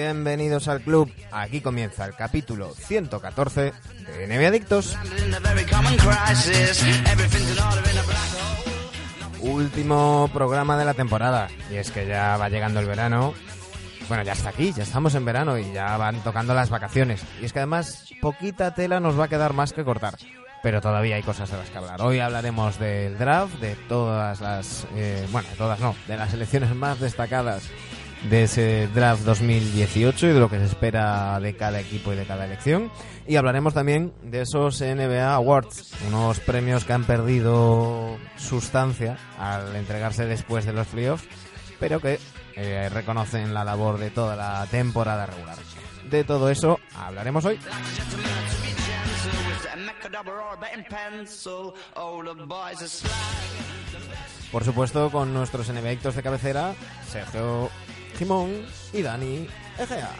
Bienvenidos al club. Aquí comienza el capítulo 114 de NBA Adictos. Último programa de la temporada. Y es que ya va llegando el verano. Bueno, ya está aquí, ya estamos en verano y ya van tocando las vacaciones. Y es que además poquita tela nos va a quedar más que cortar. Pero todavía hay cosas de las que hablar. Hoy hablaremos del draft, de todas las... Eh, bueno, todas no, de las elecciones más destacadas de ese draft 2018 y de lo que se espera de cada equipo y de cada elección. Y hablaremos también de esos NBA Awards, unos premios que han perdido sustancia al entregarse después de los playoffs, pero que eh, reconocen la labor de toda la temporada regular. De todo eso hablaremos hoy. Por supuesto, con nuestros enemigos de cabecera, Sergio Simón y Dani Egea.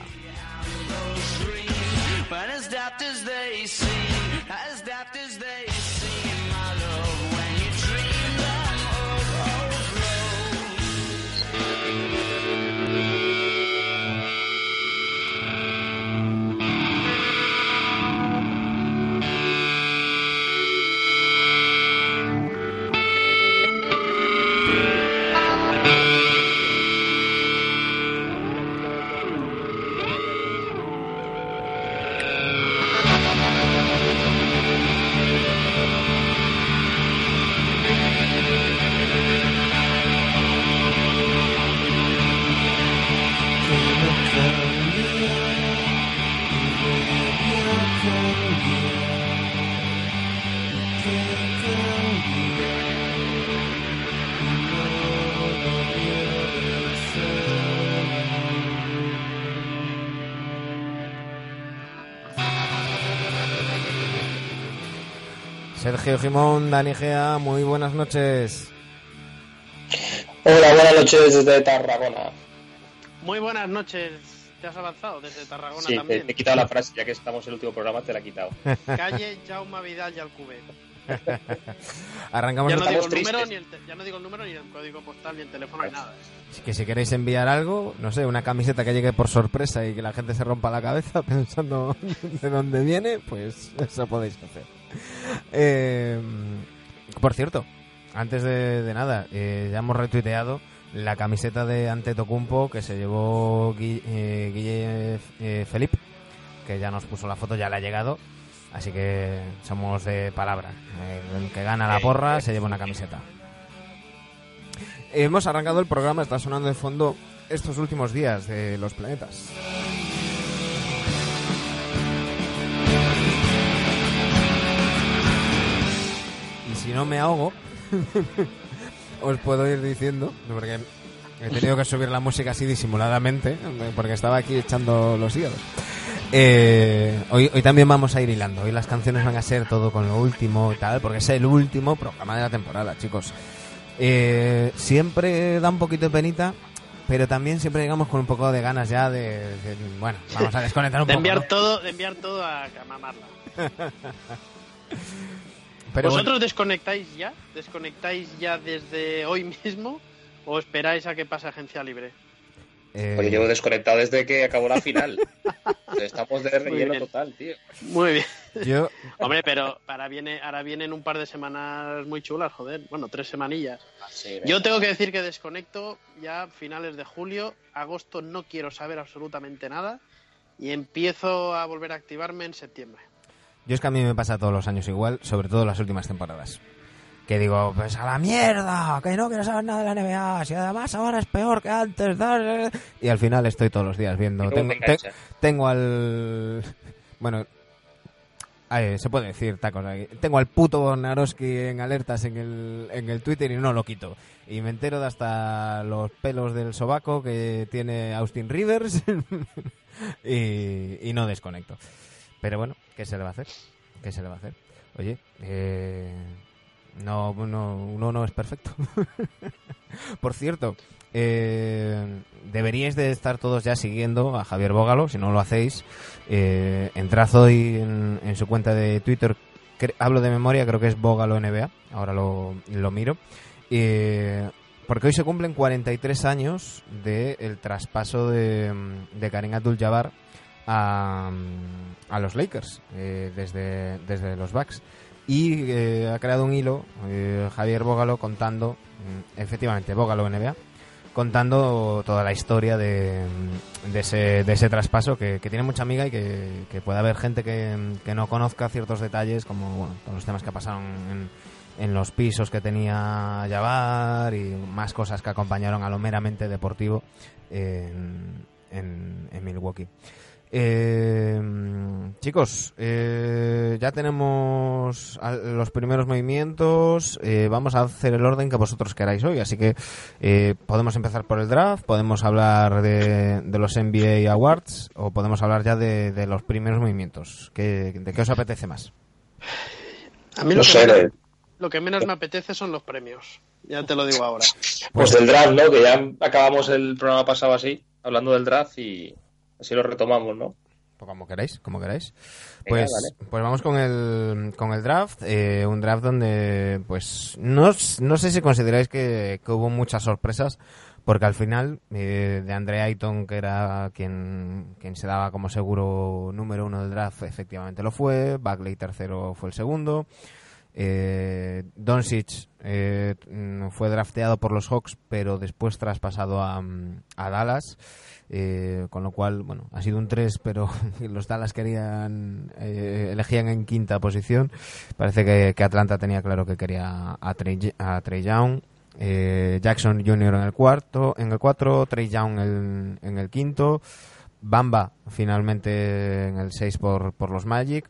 Sergio Jimón, Dani Gea, muy buenas noches. Hola, buenas noches desde Tarragona. Muy buenas noches. ¿Te has avanzado desde Tarragona Sí, te, también? te he quitado la frase, ya que estamos en el último programa, te la he quitado. Calle Jaume Vidal y Alcubet. Arrancamos Ya no, el- digo el número, ni el te- ya no digo el número, ni el código postal, ni el teléfono, ni nada. que si queréis enviar algo, no sé, una camiseta que llegue por sorpresa y que la gente se rompa la cabeza pensando de dónde viene, pues eso podéis hacer. Eh, por cierto, antes de, de nada, eh, ya hemos retuiteado la camiseta de Antetokounmpo que se llevó eh, Guille eh, Felipe, que ya nos puso la foto, ya le ha llegado. Así que somos de palabra. El que gana la porra se lleva una camiseta. Hemos arrancado el programa, está sonando de fondo estos últimos días de los planetas. Si no me ahogo, os puedo ir diciendo, porque he tenido que subir la música así disimuladamente, porque estaba aquí echando los hígados. Eh, hoy, hoy también vamos a ir hilando, hoy las canciones van a ser todo con lo último y tal, porque es el último programa de la temporada, chicos. Eh, siempre da un poquito de penita, pero también siempre llegamos con un poco de ganas ya de, de- bueno, vamos a desconectar un De poco. enviar ¿no? todo, de enviar todo a a mamarla. Pero ¿Vosotros bueno, desconectáis ya? ¿Desconectáis ya desde hoy mismo? ¿O esperáis a que pase agencia libre? eh, Porque llevo desconectado desde que acabó la final. Estamos de relleno total, tío. Muy bien. yo, Hombre, pero ahora, viene, ahora vienen un par de semanas muy chulas, joder. Bueno, tres semanillas. Sí, Yo tengo que decir que desconecto ya a finales de julio. Agosto no quiero saber absolutamente nada. Y empiezo a volver a activarme en septiembre. Yo es que a mí me pasa todos los años igual, sobre todo las últimas temporadas. Que digo, pues a la mierda, que no quiero saber nada de la NBA, si además ahora es peor que antes. Y al final estoy todos los días viendo. Tengo, te engancha. te- tengo al. Bueno, Ay, se puede decir tacos. ahí. Tengo al puto Naroski en alertas en el, en el Twitter y no lo quito. Y me entero de hasta los pelos del sobaco que tiene Austin Rivers y, y no desconecto. Pero bueno, ¿qué se le va a hacer? ¿Qué se le va a hacer? Oye, eh, no, no, uno no es perfecto. Por cierto, eh, deberíais de estar todos ya siguiendo a Javier Bógalo, si no lo hacéis. Eh, entrad hoy en, su cuenta de Twitter, hablo de memoria, creo que es Bógalo NBA, ahora lo, lo miro. Eh, porque hoy se cumplen 43 años del traspaso de, de Karim Abdul-Jabbar a, a los Lakers eh, desde, desde los Bucks. Y eh, ha creado un hilo, eh, Javier Bógalo, contando, mm, efectivamente, Bógalo NBA, contando toda la historia de, de, ese, de ese traspaso que, que tiene mucha amiga y que, que puede haber gente que, que no conozca ciertos detalles, como bueno, todos los temas que pasaron en, en los pisos que tenía Jabbar y más cosas que acompañaron a lo meramente deportivo en, en Milwaukee. Eh, chicos, eh, ya tenemos los primeros movimientos. eh, vamos a hacer el orden que vosotros queráis hoy. Así que eh, podemos empezar por el draft, podemos hablar de, de los NBA Awards o podemos hablar ya de, de los primeros movimientos. ¿Qué, ¿De qué os apetece más? A mí No lo, que sé, menos, lo que menos me apetece son los premios. Ya te lo digo ahora. pues del draft, ¿no? Que ya acabamos el programa pasado así, hablando del draft y así lo retomamos, ¿no? Pues como queráis, como queráis. Venga, Pues, vale. pues vamos con el, con el draft. eh, un draft donde, pues, no, no sé si consideráis que, que hubo muchas sorpresas, porque al final, eh, de Andre Ayton, que era quien, quien se daba como seguro número uno del draft, efectivamente lo fue. Bagley tercero fue el segundo. Eh, Doncic eh, fue drafteado por los Hawks, pero después traspasado a, a Dallas. Eh, con lo cual, bueno, ha sido un 3, pero los Dallas querían, eh, elegían en quinta posición. Parece que, Atlanta tenía claro que quería a Trey, a Trey Young. Eh, Jackson Jr. en el cuarto, en el 4, Trey Young en, el quinto, Bamba finalmente en el 6 por, por los Magic.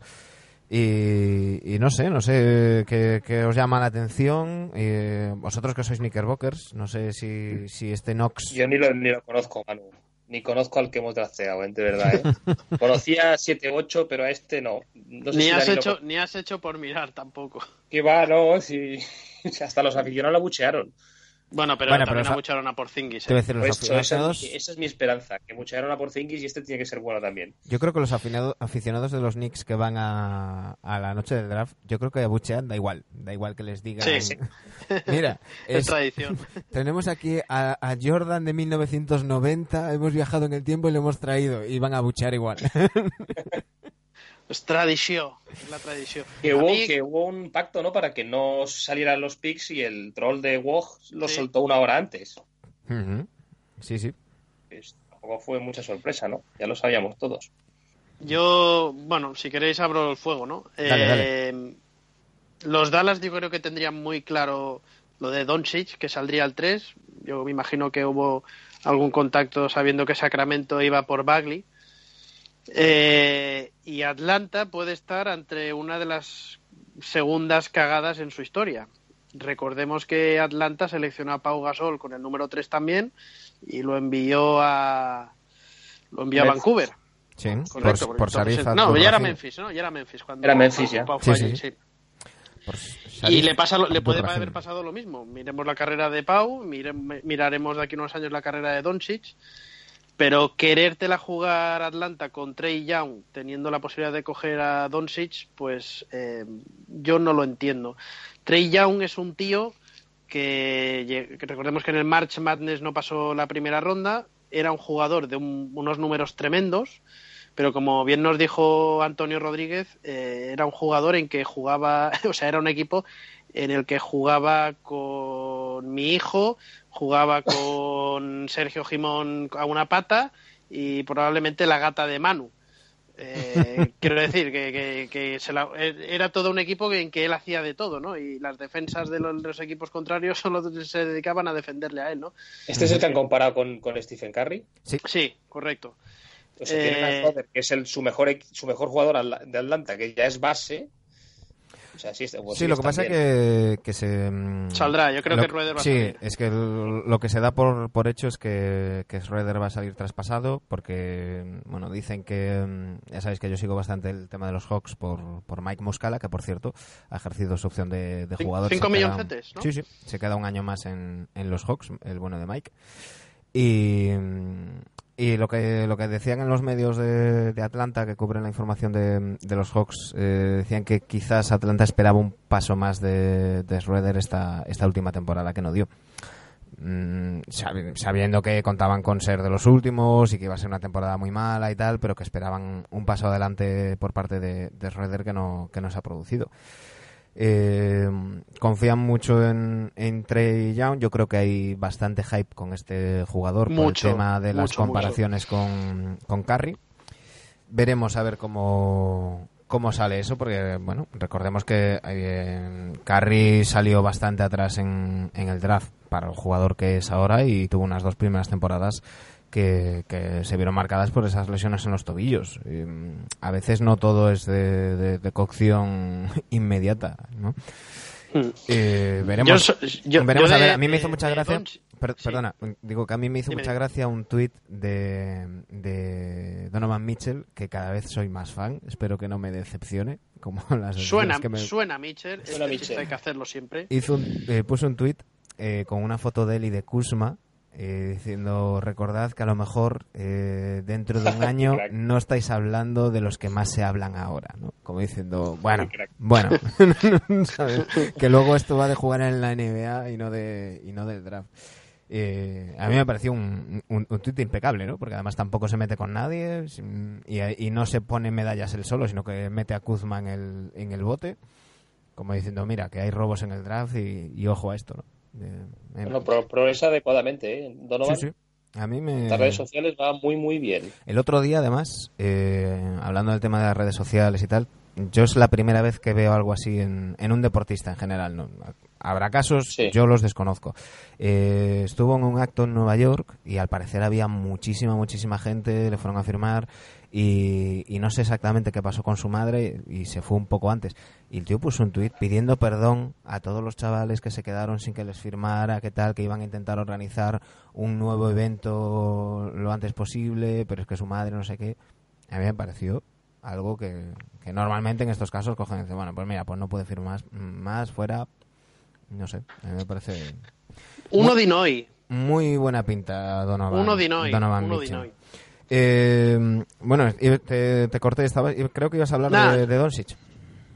Y, y no sé, no sé qué, qué os llama la atención. Eh, vosotros que sois Knickerbockers, no sé si, si este Knox. Yo ni lo, ni lo conozco, Manu. Ni conozco al que hemos drafteado, ¿eh? de verdad, ¿eh? Conocía 7-8, pero a este no. no sé ni, si has lo hecho, ni has hecho por mirar tampoco. Que va, no, si... si hasta los aficionados la buchearon. Bueno, pero Bueno, también pero abucharon a Porzingis. Te voy a ¿eh? decir, los Pues eso, esa, aficionados, esa es mi esperanza, que buchearon a Porzingis y este tiene que ser bueno también. yo creo que los afinado- aficionados de los Knicks que van a, a la noche del draft, yo creo que abuchean, da igual, da igual que les digan. Sí, sí. Mira, Es es- tradición. tenemos aquí a, a Jordan de 1990, hemos viajado en el tiempo y lo hemos traído y van a buchear igual. Es tradición. Es la tradición. Que hubo, mí- que hubo un pacto, ¿no? Para que no salieran los picks y el troll de WoG lo Sí. soltó una hora antes. Sí, sí. Pues, tampoco fue mucha sorpresa, ¿no? Ya lo sabíamos todos. Yo, bueno, si queréis abro el fuego, ¿no? Dale, Eh, Los Dallas yo creo que tendrían muy claro lo de Doncic, que saldría al 3. Yo me imagino que hubo algún contacto sabiendo que Sacramento iba por Bagley. Eh, y Atlanta puede estar ante una de las segundas cagadas en su historia. Recordemos que Atlanta seleccionó a Pau Gasol con el número 3 también y lo envió a lo envió a. Vancouver. Sí, Correcto, por, por entonces- Sharif No, ya era. Memphis, ¿no? Ya era Memphis cuando Era Memphis, ya. Pau Sí, fue sí. allí, sí. Por Y le pasa, le puede haber pasado lo mismo. Miremos la carrera de Pau, mire- miraremos de aquí unos años la carrera de Doncic, pero querértela jugar Atlanta con Trey Young, teniendo la posibilidad de coger a Doncic, pues eh, yo no lo entiendo. Trey Young es un tío que, recordemos que en el March Madness no pasó la primera ronda, era un jugador de un- unos números tremendos, pero como bien nos dijo Antonio Rodríguez, eh, era un jugador en que jugaba, o sea, era un equipo en el que jugaba con mi hijo, jugaba con Sergio Jimón a una pata y probablemente la gata de Manu. Eh, quiero decir que, que- que se la- era todo un equipo en que él hacía de todo, ¿no? Y las defensas de los, de los equipos contrarios solo se dedicaban a defenderle a él, ¿no? ¿Este es el que han comparado con, con Stephen Curry? Sí, correcto. O sea, tienen a Eh, que es el, su, mejor, su mejor jugador de Atlanta, que ya es base. O sea, sí, está- pues Sí, lo que pasa es que, que se... mm, Saldrá, yo creo lo- que Schroeder va a Sí, salir. es que el- lo que se da por, por hecho es que, que Schroeder va a salir traspasado porque, bueno, dicen que... mm, Ya sabéis que yo sigo bastante el tema de los Hawks por, por Mike Muscala, que por cierto ha ejercido su opción de, de jugador. cinco milloncetes, ¿no? Sí, sí, se queda un año más en, en los Hawks, el bueno de Mike. Y, y lo que lo que decían en los medios de, de Atlanta que cubren la información de, de los Hawks eh, decían que quizás Atlanta esperaba un paso más de, de Schroeder esta, esta última temporada que no dio. Mm, sabi- sabiendo que contaban con ser de los últimos y que iba a ser una temporada muy mala y tal, pero que esperaban un paso adelante por parte de, de Schroeder que no, que no se ha producido. Eh, confían mucho en, en Trey Young. Yo creo que hay bastante hype con este jugador Mucho, por el tema de las mucho, mucho. comparaciones con, con Curry. Veremos a ver cómo, cómo sale eso, porque bueno, recordemos que eh, Curry salió bastante atrás en, en el draft para el jugador que es ahora y tuvo unas dos primeras temporadas que, que se vieron marcadas por esas lesiones en los tobillos. Y, mm, a veces no todo es de, de- de cocción inmediata, ¿no? Hmm. Eh, veremos. Yo so- yo- veremos yo a ver. A mí me hizo mucha de gracia. Doncic- per- sí. Perdona, digo que a mí me hizo Dime, mucha gracia un tuit de, de Donovan Mitchell, que cada vez soy más fan. Espero que no me decepcione, como las Suena, las que me, suena Mitchell, Suena este Mitchell. hay que hacerlo siempre. hizo un- eh, puso un tuit eh, con una foto de él y de Kuzma eh, diciendo recordad que a lo mejor eh, dentro de un año no estáis hablando de los que más se hablan ahora ¿no? como diciendo bueno bueno ¿sabes? que luego esto va de jugar en la NBA y no de y no del draft Eh, a mí me pareció un, un, un tuit impecable, ¿no? Porque además tampoco se mete con nadie y, y no se pone medallas él solo, sino que mete a Kuzma en el, en el bote como diciendo, mira, que hay robos en el draft y, y ojo a esto, ¿no? Eh, Bueno, pro- progresa adecuadamente, ¿eh? Donovan. sí, sí. A mí me... Las redes sociales va muy, muy bien. El otro día, además, eh, hablando del tema de las redes sociales y tal, yo es la primera vez que veo algo así en, en un deportista en general. ¿no? Habrá casos, Sí. yo los desconozco. Eh, estuvo en un acto en Nueva York y al parecer había muchísima, muchísima gente, le fueron a firmar y, y no sé exactamente qué pasó con su madre y se fue un poco antes. Y el tío puso un tuit pidiendo perdón a todos los chavales que se quedaron sin que les firmara, que tal, que iban a intentar organizar un nuevo evento lo antes posible, pero es que su madre no sé qué. A mí me pareció algo que, que normalmente en estos casos cogen y dicen, bueno, pues mira, pues no puede firmar más, más fuera. No sé, a mí me parece Uno de Inoi. muy buena pinta Donovan. Uno. Donovan Uno. Inoi. Eh, bueno, te, te corté, estaba, creo que ibas a hablar Nah. de, de Doncic.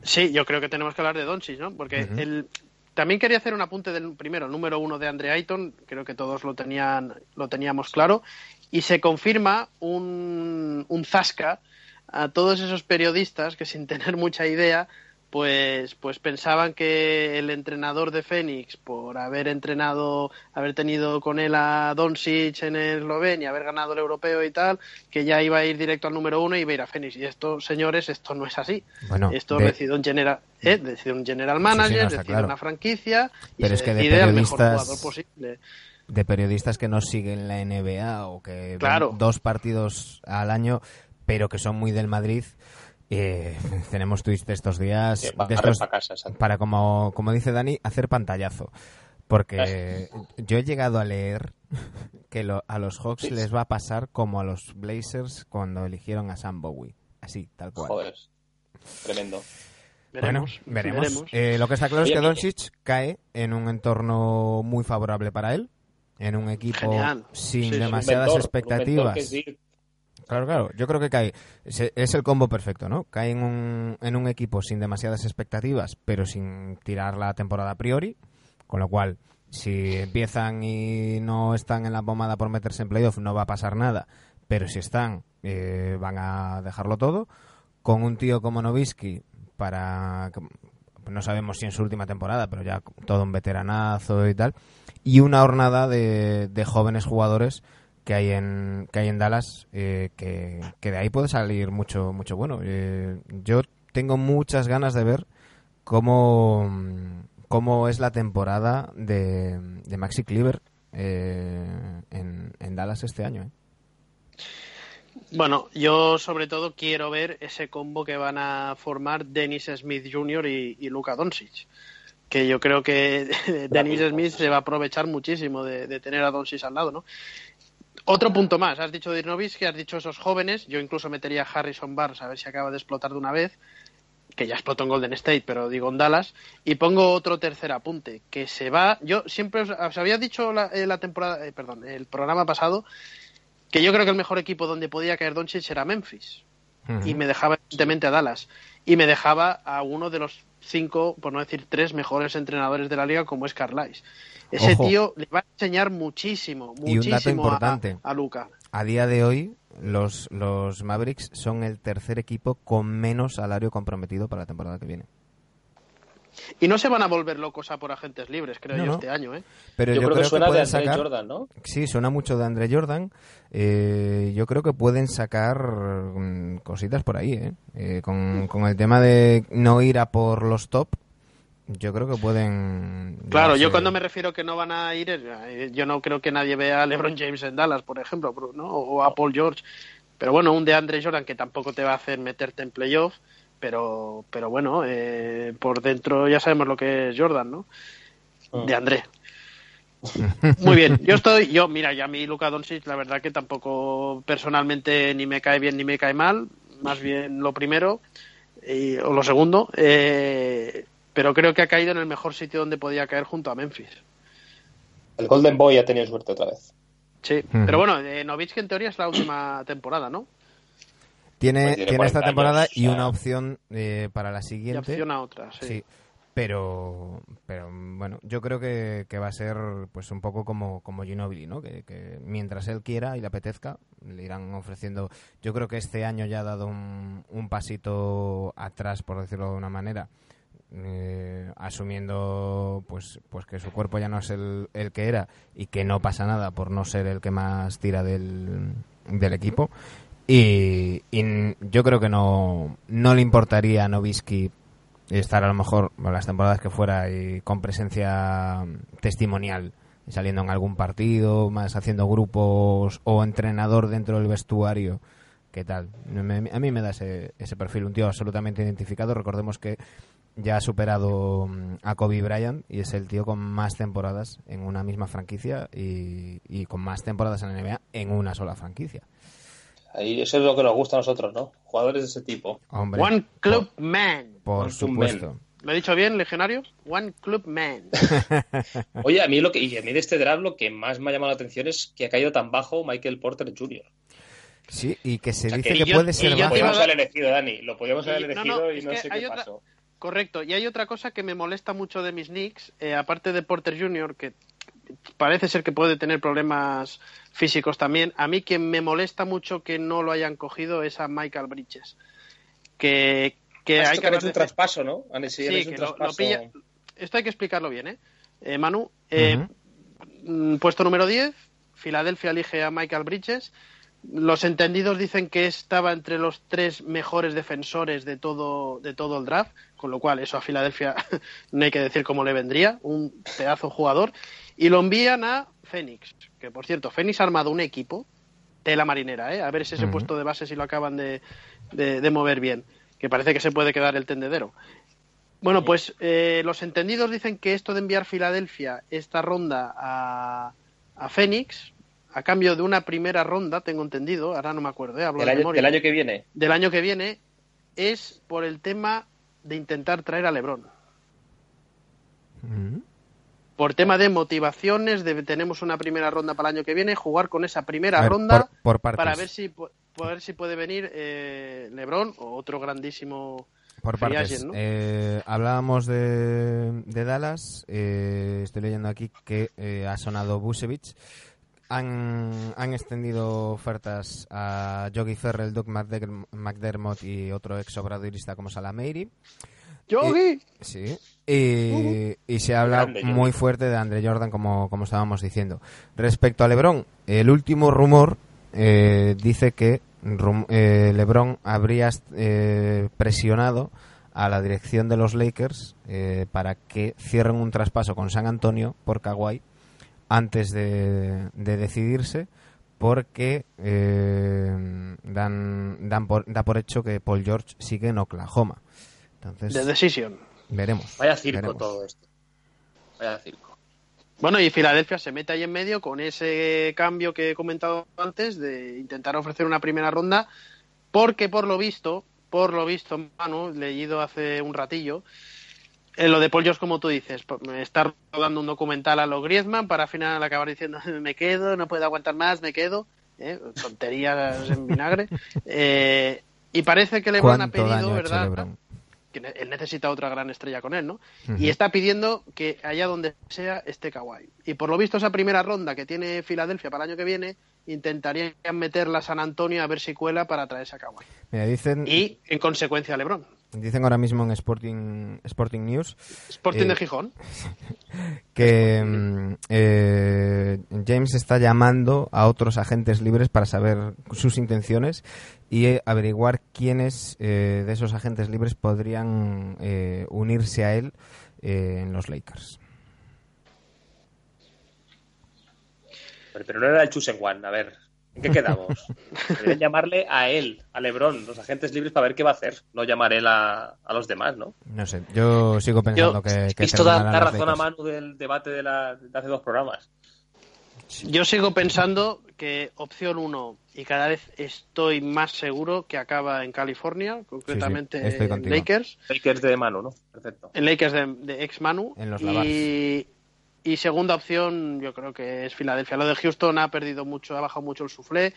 Sí, yo creo que tenemos que hablar de Doncic, ¿no? Porque el, también quería hacer un apunte del primero, número uno de Andre Ayton, creo que todos lo tenían, lo teníamos claro, y se confirma un, un zasca a todos esos periodistas que sin tener mucha idea, pues, pues pensaban que el entrenador de Fénix, por haber entrenado, haber tenido con él a Doncic en Eslovenia, haber ganado el europeo y tal, que ya iba a ir directo al número uno y iba a ir a Fénix. Y esto, señores, esto no es así. Bueno, Esto de- decide un general, eh, decide un general sí, manager, no, está decide claro. una franquicia y Pero se es que de al mejor periodistas- jugador posible. de periodistas que no siguen la NBA o que ven Claro. dos partidos al año, pero que son muy del Madrid. Eh, tenemos tweets de estos días, Sí, de estos- casa, para como, como dice Dani, hacer pantallazo. Porque yo he llegado a leer que lo- a los Hawks Sí. les va a pasar como a los Blazers cuando eligieron a Sam Bowie. Así, tal cual. Joder. Tremendo. Veremos, bueno, veremos. veremos. Eh, lo que está claro es que. Doncic cae en un entorno muy favorable para él, en un equipo Genial. sin Sí, demasiadas Un mentor, expectativas. Claro, claro. Yo creo que cae. Es el combo perfecto, ¿no? Cae en un, en un equipo sin demasiadas expectativas, pero sin tirar la temporada a priori. Con lo cual, si empiezan y no están en la pomada por meterse en playoff, no va a pasar nada. Pero si están, eh, van a dejarlo todo. Con un tío como Novisky, para. No sabemos si en su última temporada, pero ya todo un veteranazo y tal. Y una hornada de, de jóvenes jugadores que hay en que hay en Dallas eh, que, que de ahí puede salir mucho mucho bueno Eh, yo tengo muchas ganas de ver cómo cómo es la temporada de, de Maxi Cleaver eh, en, en Dallas este año ¿eh? Bueno, yo sobre todo quiero ver ese combo que van a formar Dennis Smith Jr. y, y Luka Doncic. Que yo creo que Dennis Smith se va a aprovechar muchísimo de, de tener a Doncic al lado, ¿no? Otro punto más, has dicho Dirnovis, que has dicho esos jóvenes, yo incluso metería a Harrison Barnes a ver si acaba de explotar de una vez, que ya explotó en Golden State, pero digo en Dallas, y pongo otro tercer apunte, que se va, yo siempre os, os había dicho la, eh, la temporada, eh, perdón, el programa pasado, que yo creo que el mejor equipo donde podía caer Doncic era Memphis, y me dejaba evidentemente a Dallas, y me dejaba a uno de los cinco, por no decir tres mejores entrenadores de la liga como es Carlisle. Ese Ojo. tío le va a enseñar muchísimo, Y un dato muchísimo a- Luca. A día de hoy, los, los Mavericks son el tercer equipo con menos salario comprometido para la temporada que viene. Y no se van a volver locos a por agentes libres, creo No, yo, no. este año, ¿eh? Pero Yo, yo, creo, que suena de pueden Andre sacar... Jordan, ¿no? Sí, suena mucho de Andre Jordan. Eh, yo creo que pueden sacar mm, cositas por ahí, ¿eh? Eh, con, con el tema de no ir a por los top, yo creo que pueden... Claro, yo cuando me refiero que no van a ir, eh, yo no creo que nadie vea a LeBron James en Dallas, por ejemplo, ¿no? o a Paul George. Pero bueno, un de Andre Jordan que tampoco te va a hacer meterte en playoff, pero, pero bueno, eh, por dentro ya sabemos lo que es Jordan, ¿no? Mm. De André. Muy bien, yo estoy, yo, mira, ya a mí Luka Doncic, la verdad que tampoco personalmente ni me cae bien ni me cae mal, más bien lo primero y- o lo segundo, eh, pero creo que ha caído en el mejor sitio donde podía caer junto a Memphis. El Golden Boy ha tenido suerte otra vez. Sí, pero bueno, eh, Novitsk en teoría es la última temporada, ¿no? Tiene, Pues tiene tiene esta 40 temporada años, y o sea- una opción eh, para la Y siguiente. opción a otra, sí. Sí, pero, pero bueno, yo creo que, que va a ser pues un poco como, como Ginobili, ¿no? Que, que mientras él quiera y le apetezca, le irán ofreciendo. Yo creo que este año ya ha dado un, un pasito atrás, por decirlo de una manera, eh, asumiendo pues, pues que su cuerpo ya no es el, el que era y que no pasa nada por no ser el que más tira del, del equipo. Y, y yo creo que no, no le importaría a Novisky estar a lo mejor las temporadas que fuera y con presencia testimonial saliendo en algún partido más haciendo grupos o entrenador dentro del vestuario. Qué tal a mí me da ese, ese perfil un tío absolutamente identificado. Recordemos que ya ha superado mm, a Kobe Bryant y es el tío con más temporadas en una misma franquicia y, y con más temporadas en la NBA en una sola franquicia Ahí eso es lo que nos gusta a nosotros, ¿no? Jugadores de ese tipo. hombre One Club Man. por One supuesto ¿Lo he dicho bien, legionario? One Club Man. Oye, a mí lo que y a mí de este draft lo que más me ha llamado la atención es que ha caído tan bajo Michael Porter Jr. sí y que se O sea, dice que que, yo- puede ser Lo bajo. a podíamos haber elegido, Dani. Lo podíamos haber Y- no, elegido no, y no sé qué otra- pasó. Correcto. Y hay otra cosa que me molesta mucho de mis Knicks, eh, aparte de Porter Jr., que parece ser que puede tener problemas físicos también. A mí quien me molesta mucho que no lo hayan cogido es a Michael Bridges. Que, que hay que han hecho un traspaso, ¿no? Han hecho, Sí, han hecho que un lo, lo traspaso. pilla. Esto hay que explicarlo bien, ¿eh? Eh, Manu, eh, mm, puesto número 10, Filadelfia elige a Michael Bridges. Los entendidos dicen que estaba entre los tres mejores defensores de todo, de todo el draft, con lo cual eso a Filadelfia no hay que decir cómo le vendría, un pedazo jugador. Y lo envían a Phoenix, que por cierto, Phoenix ha armado un equipo, tela marinera, ¿eh? a ver si ese Ujú. puesto de base si lo acaban de, de- de mover bien, que parece que se puede quedar el tendedero. Bueno, pues eh, los entendidos dicen que esto de enviar Filadelfia esta ronda a, a Phoenix, a cambio de una primera ronda, tengo entendido, ahora no me acuerdo, ¿eh? hablo Del de año, memoria, del año que viene. del año que viene, es por el tema de intentar traer a LeBron. Ujú. Por tema de motivaciones, de tenemos una primera ronda para el año que viene, jugar con esa primera ver, ronda por, por partes. para ver si, por ver si puede venir eh, LeBron o otro grandísimo Por free partes. agent, ¿no? Eh, hablábamos de, de Dallas. eh, estoy leyendo aquí que eh, ha sonado Busevich. Han, han extendido ofertas a Yogi Ferrell, Doug McDer- McDermott y otro ex obradorista como Salameiri. ¡Yogi! Sí. Y, y se habla Grande, muy fuerte de Andre Jordan, como, como estábamos diciendo. Respecto a LeBron, el último rumor eh, dice que rum- eh, LeBron habría eh, presionado a la dirección de los Lakers eh, para que cierren un traspaso con San Antonio por Kawhi antes de, de decidirse porque eh, dan, dan por, da por hecho que Paul George sigue en Oklahoma. Entonces, The Decision. veremos. Vaya circo veremos. todo esto. Vaya circo. Bueno, y Filadelfia se mete ahí en medio con ese cambio que he comentado antes de intentar ofrecer una primera ronda, porque por lo visto, por lo visto, Manu, leído hace un ratillo, en lo de Paul George, como tú dices, está rodando un documental a los Griezmann para al final acabar diciendo me quedo, no puedo aguantar más, me quedo, ¿eh? tonterías en vinagre. Eh, y parece que LeBron ha ¿Cuánto daño pedido, ¿verdad? Que él necesita otra gran estrella con él, ¿no? Y está pidiendo que allá donde sea esté Kawhi. Y por lo visto esa primera ronda que tiene Filadelfia para el año que viene, intentarían meterla a San Antonio a ver si cuela para traerse a Kawhi. Mira, dicen, Y en consecuencia LeBron. Dicen ahora mismo en Sporting, Sporting News Sporting Eh, de Gijón. que mm, eh, James está llamando a otros agentes libres para saber sus intenciones y eh, averiguar quiénes eh, de esos agentes libres podrían eh, unirse a él eh, en los Lakers. Pero, pero no era el Chosen One. A ver, ¿en qué quedamos? Deberían llamarle a él, a Lebron, los agentes libres, para ver qué va a hacer. No llamar él a, a los demás, ¿no? No sé, yo sigo pensando Yo- que, que Esto da, razón a. Manu del debate de, la- de hace dos programas. Yo sigo pensando que opción uno, y cada vez estoy más seguro que acaba en California, concretamente en contigo. Lakers. Lakers de Manu, ¿no? Perfecto. en Lakers de, de ex Manu. En los y, y segunda opción, yo creo que es Filadelfia. Lo de Houston ha perdido mucho, ha bajado mucho el suflé.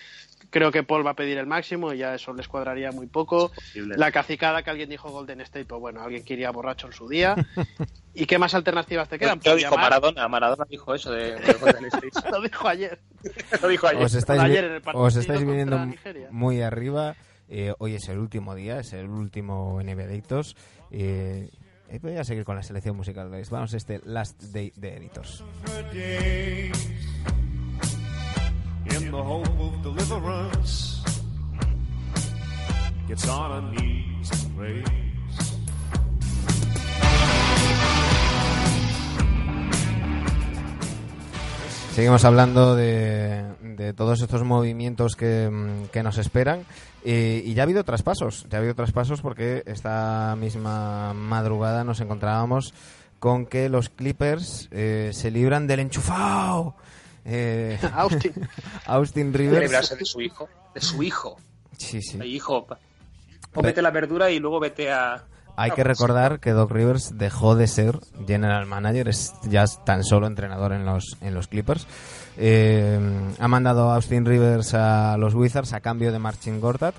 Creo que Paul va a pedir el máximo y ya eso les cuadraría muy poco. La cacicada que alguien dijo Golden State, pues bueno, alguien que iría borracho en su día. ¿Y qué más alternativas te quedan? ¿Qué lo Pues dijo llamar- Maradona? Maradona dijo eso de, de Golden State. Lo dijo ayer. lo dijo ayer. Os estáis, Ayer en el partido os estáis viniendo muy arriba. Eh, hoy es el último día, es el último. Eh, eh, voy a seguir con la selección musical. ¿veis? Vamos a este Last Day de Editors. her days in the hope of deliverance gets on her knees and prays. Seguimos hablando de, de todos estos movimientos que, mm, que nos esperan. Eh, y ya ha habido traspasos. Ya ha habido traspasos porque esta misma madrugada nos encontrábamos con que los Clippers eh, se libran del enchufado. Eh, Austin. Austin Rivers. librarse de su hijo. De su hijo. Sí, sí. Hijo. Cómete la verdura y luego vete a. Hay que recordar que Doc Rivers dejó de ser general manager, es ya es tan solo entrenador en los, en los Clippers. Eh, ha mandado a Austin Rivers a los Wizards a cambio de Marcin Gortat,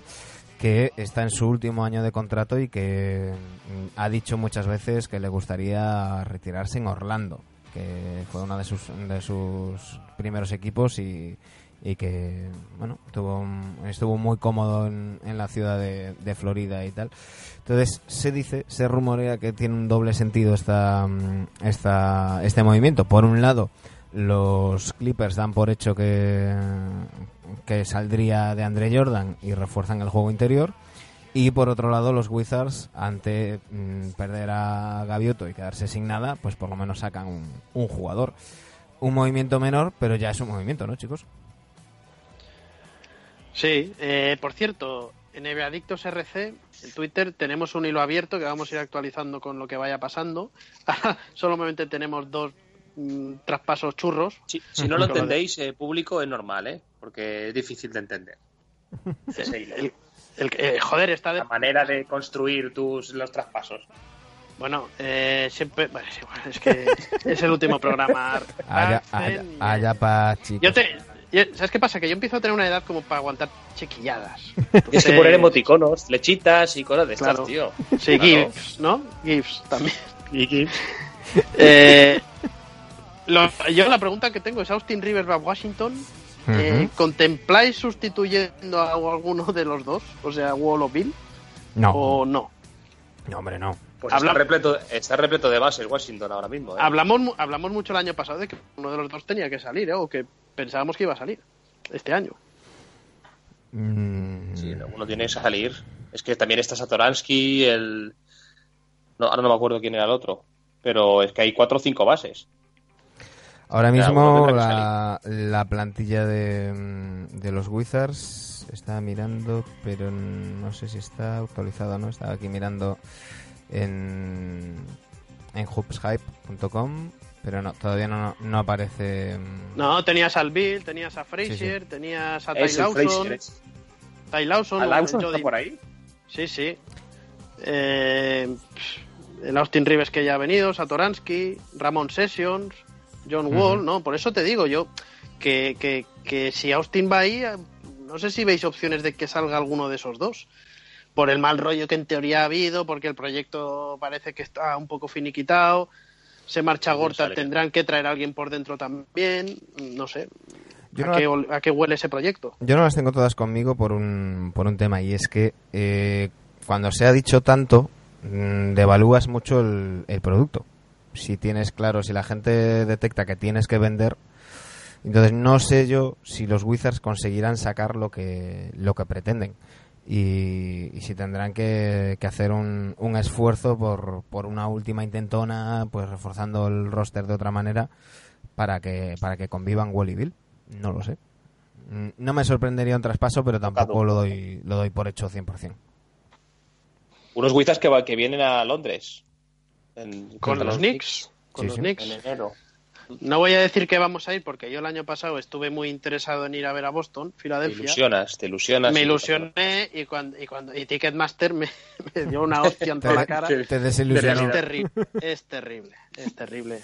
que está en su último año de contrato y que mm, ha dicho muchas veces que le gustaría retirarse en Orlando, que fue uno de sus, de sus primeros equipos y, y que bueno tuvo un- estuvo muy cómodo en, en la ciudad de, de Florida y tal. Entonces se dice se rumorea que tiene un doble sentido esta, mm, esta este movimiento. Por un lado los Clippers dan por hecho que que saldría de Andre Jordan y refuerzan el juego interior. Y por otro lado los Wizards ante mm, perder a Gaviotto y quedarse sin nada pues por lo menos sacan un, un jugador. Un movimiento menor pero ya es un movimiento no chicos Sí, eh, por cierto, en NBA Adictos RC, en Twitter, tenemos un hilo abierto que vamos a ir actualizando con lo que vaya pasando. Solamente tenemos dos mm, traspasos churros. Si, si no lo entendéis, eh, público, es normal, ¿eh? Porque es difícil de entender. El, eh, joder, está de... La manera de construir tus los traspasos. Bueno, eh, siempre... bueno, es igual, es que es el último programa. allá, allá, allá pa chicos Yo te... yo- ¿Sabes qué pasa? Que yo empiezo a tener una edad como para aguantar chiquilladas. Tienes que poner emoticonos, lechitas y cosas de estas, Claro. tío. Sí, Claro. GIFs, ¿no? GIFs también. Y que- Eh, lo- yo la pregunta que tengo es Austin Rivers va a Washington. Eh. ¿Contempláis sustituyendo a alguno de los dos? O sea, Wall o Bill, no o no? no hombre no Pues Habla- está, repleto, está repleto de bases Washington ahora mismo, ¿eh? Hablamos, hablamos mucho el año pasado de que uno de los dos tenía que salir, ¿eh? o que pensábamos que iba a salir este año. Mm, Sí, uno tiene que salir. Es que también está Satoransky, el... No, ahora no me acuerdo quién era el otro. Pero es que hay cuatro o cinco bases. Ahora mismo la, la plantilla de, mm, de los Wizards está mirando, pero no sé si está actualizada o no. Estaba aquí mirando en, en hoopshype.com, pero no, todavía no, no aparece. mm, No, tenías al Bill, tenías a Frazier, tenías a Ty. Lawson. Ty Lawson, ¿A Lawson está por ahí? Sí, sí. Eh, el Austin Rivers que ya ha venido, Satoransky, Ramon Sessions, John Wall, ¿no? Por eso te digo yo que, que, que si Austin va ahí, eh, no sé si veis opciones de que salga alguno de esos dos. Por el mal rollo que en teoría ha habido, porque el proyecto parece que está un poco finiquitado. Se marcha Gorta, tendrán que traer a alguien por dentro también. No sé. Yo ¿A, qué, a qué huele ese proyecto? Yo no las tengo todas conmigo por un, por un tema y es que eh, cuando se ha dicho tanto, mm, devalúas mucho el, el producto. Si tienes claro, si la gente detecta que tienes que vender, entonces no sé yo si los Wizards conseguirán sacar lo que, lo que pretenden. Y, y si tendrán que, que hacer un, un esfuerzo por, por una última intentona, pues reforzando el roster de otra manera para que, para que convivan Wall y Bill. No lo sé. Mm, No me sorprendería un traspaso, pero tampoco lo doy, lo doy por hecho 100%. Unos Wizards que, va- que vienen a Londres. En- Con los Knicks. Con Sí, los sí. Knicks. En enero. No voy a decir que vamos a ir porque yo el año pasado estuve muy interesado en ir a ver a Boston, Te Filadelfia. ilusionas, te ilusionas. Me y- ilusioné y cuando, y cuando y Ticketmaster me, me dio una hostia en toda la cara. Te- Es Te desilusionó. terrible, es terrible, es terrible.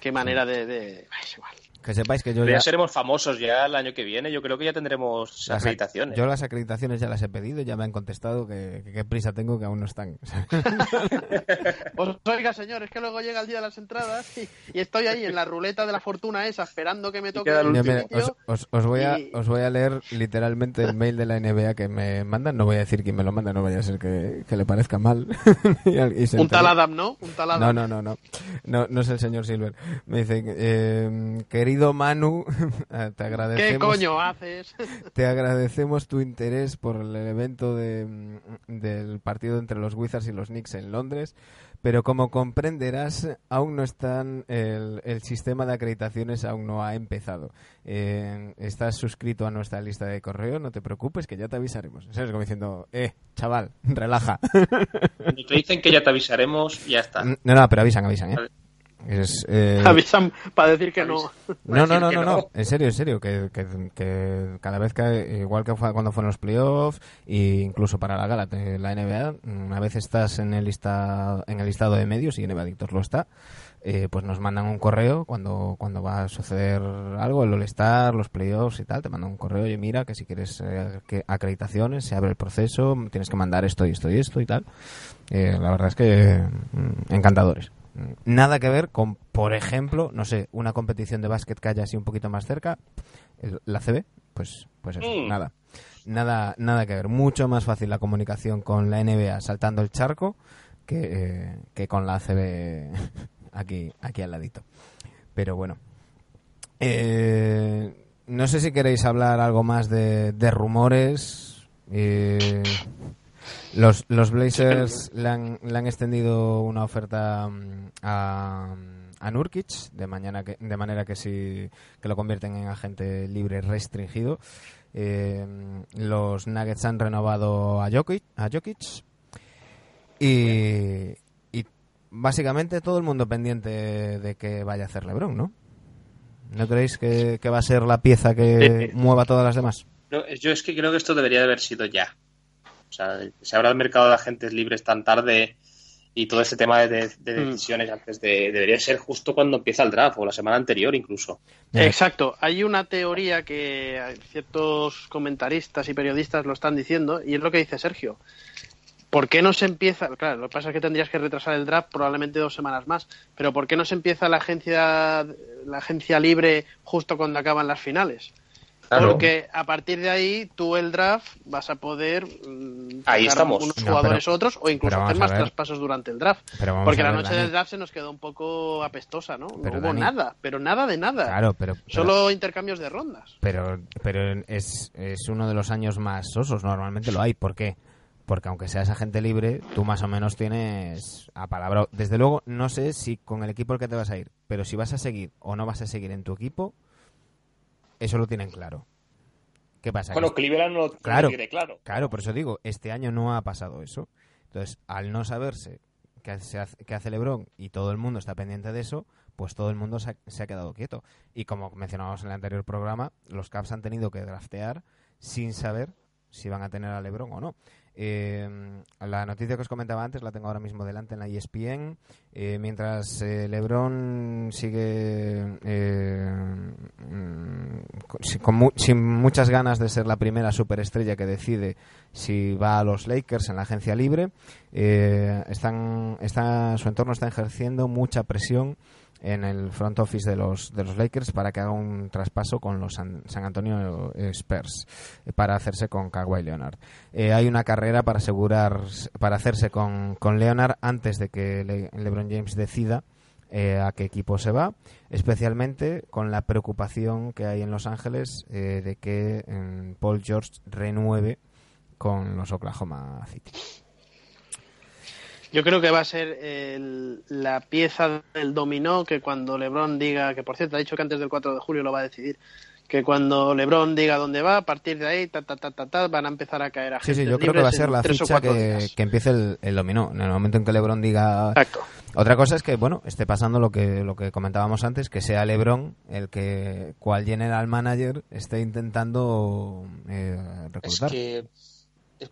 Qué manera de... de... Es igual. Que sepáis que yo ya, ya seremos famosos ya el año que viene. Yo creo que ya tendremos las, acreditaciones. yo las acreditaciones ya las he pedido, ya me han contestado que, que qué prisa tengo que aún no están. Pues oiga, señor, es que luego llega el día de las entradas y, y estoy ahí en la ruleta de la fortuna esa esperando que me toque el último mira, os, os- os voy a, y- os voy a leer literalmente el mail de la NBA que me mandan. No voy a decir quién me lo manda, no vaya a ser que, que le parezca mal. Y y se Un tal Adam, ¿no? Un tal Adam. No, no, no, no. No, no es el señor Silver. Me dice, eh, querido Manu, te ¿Qué agradecemos. coño haces? Te agradecemos tu interés por el evento de, mm, del partido entre los Wizards y los Knicks en Londres, pero como comprenderás, aún no están, el, el sistema de acreditaciones aún no ha empezado. Eh, estás suscrito a nuestra lista de correo, no te preocupes, que ya te avisaremos. ¿Sabes? Como diciendo, eh, chaval, relaja. Cuando te dicen que ya te avisaremos, ya está. No, no, pero avisan, avisan, ¿eh? Es, eh, Avisan para decir que no. No, no, no, no, en serio, en serio, que, que, que cada vez que, igual que fue cuando fueron los playoffs, e incluso para la gala de la NBA, una vez estás en el, lista, en el listado de medios, y NBA Adictos lo está, eh, pues nos mandan un correo cuando, cuando va a suceder algo, el All-Star, los playoffs y tal, te mandan un correo y mira que si quieres eh, que acreditaciones, se abre el proceso, tienes que mandar esto y esto y esto y tal. La verdad es que mm, encantadores. Nada que ver con, por ejemplo, no sé, una competición de básquet que haya así un poquito más cerca, el- la CB, pues, pues eso, Mm. nada. Nada, nada que ver. Mucho más fácil la comunicación con la NBA saltando el charco que, eh, que con la CB aquí, aquí al ladito. Pero bueno. Eh, no sé si queréis hablar algo más de, de rumores. Eh, los, los Blazers le han, le han extendido una oferta mm, a, a Nurkic de, mañana que, de manera que, si, que lo convierten en agente libre restringido. Eh, los Nuggets han renovado a Jokic, a Jokic y, y básicamente todo el mundo pendiente de que vaya a hacer LeBron, ¿no? ¿No creéis que, que va a ser la pieza que Eh, mueva a todas las demás? No, yo es que creo que esto debería de haber sido ya. O sea, se habrá el mercado de agentes libres tan tarde y todo ese tema de, de Mm. decisiones antes de. Debería ser justo cuando empieza el draft o la semana anterior incluso. Exacto. Hay una teoría que ciertos comentaristas y periodistas lo están diciendo y es lo que dice Sergio. ¿Por qué no se empieza? Claro, lo que pasa es que tendrías que retrasar el draft probablemente dos semanas más. Pero ¿por qué no se empieza la agencia, la agencia libre justo cuando acaban las finales? Claro. Porque a partir de ahí tú el draft vas a poder mm, Ahí sacar estamos. unos No, jugadores pero- otros o incluso hacer más traspasos durante el draft. Porque a la noche Dani. del draft se nos quedó un poco apestosa, ¿no? Pero, no hubo Dani- nada, pero nada de nada. Claro, pero, pero- Solo intercambios de rondas. Pero, pero es, es uno de los años más sosos, normalmente lo hay. ¿Por qué? porque aunque seas agente libre, tú más o menos tienes a palabra. Desde luego, no sé si con el equipo al que te vas a ir, pero si vas a seguir o no vas a seguir en tu equipo, eso lo tienen claro. ¿Qué pasa? Bueno, Cleveland no Claro. lo tiene claro. Claro, por eso digo, este año no ha pasado eso. Entonces, al no saberse qué hace, qué hace LeBron y todo el mundo está pendiente de eso, pues todo el mundo se ha, se ha quedado quieto. Y como mencionábamos en el anterior programa, los Caps han tenido que draftear sin saber si van a tener a LeBron o no. Eh, la noticia que os comentaba antes la tengo ahora mismo delante en la ESPN. Eh, mientras eh, LeBron sigue eh, mm, con, sin muchas ganas de ser la primera superestrella que decide si va a los Lakers en la agencia libre, están, está, su entorno está ejerciendo mucha presión en el front office de los, de los Lakers para que haga un traspaso con los San, San Antonio eh, Spurs eh, para hacerse con Kawhi Leonard. Eh, hay una carrera para asegurar, para hacerse con, con Leonard antes de que Le- LeBron James decida eh, a qué equipo se va, especialmente con la preocupación que hay en Los Ángeles eh, de que mm, Paul George renueve con los Oklahoma City. Yo creo que va a ser el- la pieza del dominó que cuando LeBron diga, que por cierto ha dicho que antes del 4 de julio lo va a decidir, que cuando LeBron diga dónde va, a partir de ahí, ta, ta, ta, ta, ta, van a empezar a caer Sí, agentes sí, yo creo que va a ser la ficha que, empiece el, el dominó. En el momento en que LeBron diga... Exacto. Otra cosa es que, bueno, esté pasando lo que, lo que comentábamos antes, que sea LeBron el que, cual general manager, esté intentando eh, Es que, es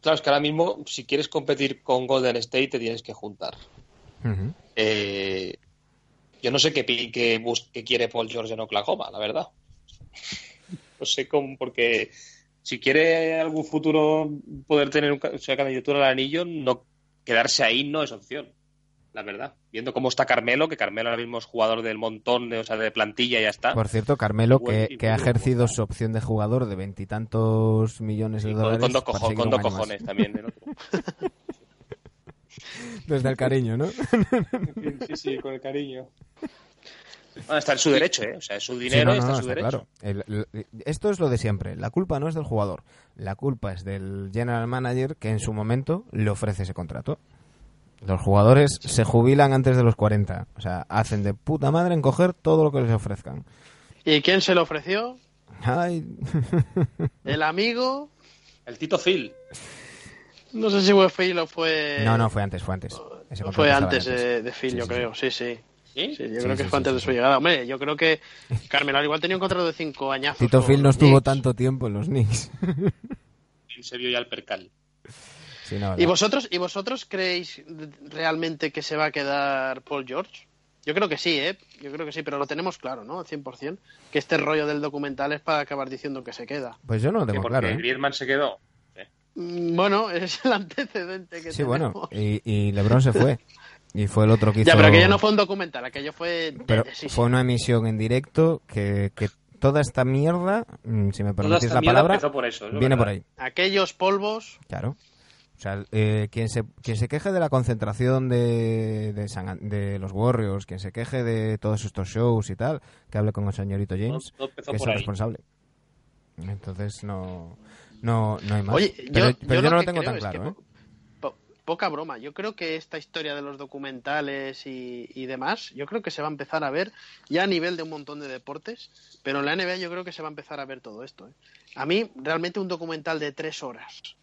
claro, es que ahora mismo, si quieres competir con Golden State, te tienes que juntar. Eh, yo no sé qué, qué, qué quiere Paul George en Oklahoma, la verdad. No sé cómo, porque si quiere algún futuro poder tener un, ca- o sea, candidatura al anillo, no quedarse ahí no es opción, la verdad. Viendo cómo está Carmelo, que Carmelo ahora mismo es jugador del montón, de, o sea, de plantilla y ya está. Por cierto, Carmelo, que, que ha ejercido su opción de jugador de veintitantos millones de dólares. con dos, cojo- con más. cojones también. el otro. Desde el cariño, ¿no? Sí, sí, con el cariño. Ah, está en su derecho, ¿eh? O sea, es su Sí, dinero no, y está en su está derecho. claro. El- el- esto es lo de siempre. La culpa no es del jugador. La culpa es del general manager que en su momento le ofrece ese contrato. Los jugadores se jubilan antes de los 40. O sea, hacen de puta madre en coger todo lo que les ofrezcan. ¿Y quién se lo ofreció? Ay, El amigo. El Tito Phil. No sé si fue Phil o fue. no, no, fue antes, fue antes. Ese Fue antes antes. de, de Phil, Sí, yo sí, creo. Sí, sí. ¿Sí? Sí, yo Sí, creo que sí, fue antes sí, de su sí. llegada. Hombre, yo creo que Carmelo al igual tenía un contrato de cinco añazos. Tito Phil no estuvo Knicks. tanto tiempo en los Knicks. Se vio ya el percal. Sí, no, ¿Y vosotros, ¿Y vosotros creéis realmente que se va a quedar Paul George? Yo creo que sí, ¿eh? Yo creo que sí, pero lo tenemos claro, ¿no? Al 100%. Que este rollo del documental es para acabar diciendo que se queda. Pues yo no lo tengo porque claro. ¿eh? Griezmann se quedó. Mm, Bueno, es el antecedente que Sí, bueno, tenemos. y, y LeBron se fue. Y fue el otro que hizo... Ya, pero aquello no fue un documental, aquello fue... Pero sí, sí. fue una emisión en directo que, que toda esta mierda, mm, si me permitís la palabra, empezó por eso, es viene por ahí. Aquellos polvos... Claro. O sea, eh, quien, se, quien se queje de la concentración de, de, San- de los Warriors, quien se queje de todos estos shows y tal, que hable con el señorito James, que es el ahí. responsable. Entonces no, no, no hay más. Oye, pero yo, pero yo no lo tengo tan es que claro. ¿eh? po- po- poca broma. Yo creo que esta historia de los documentales y, y demás, yo creo que se va a empezar a ver ya a nivel de un montón de deportes, pero en la NBA yo creo que se va a empezar a ver todo esto. ¿eh? A mí, realmente un documental de tres horas,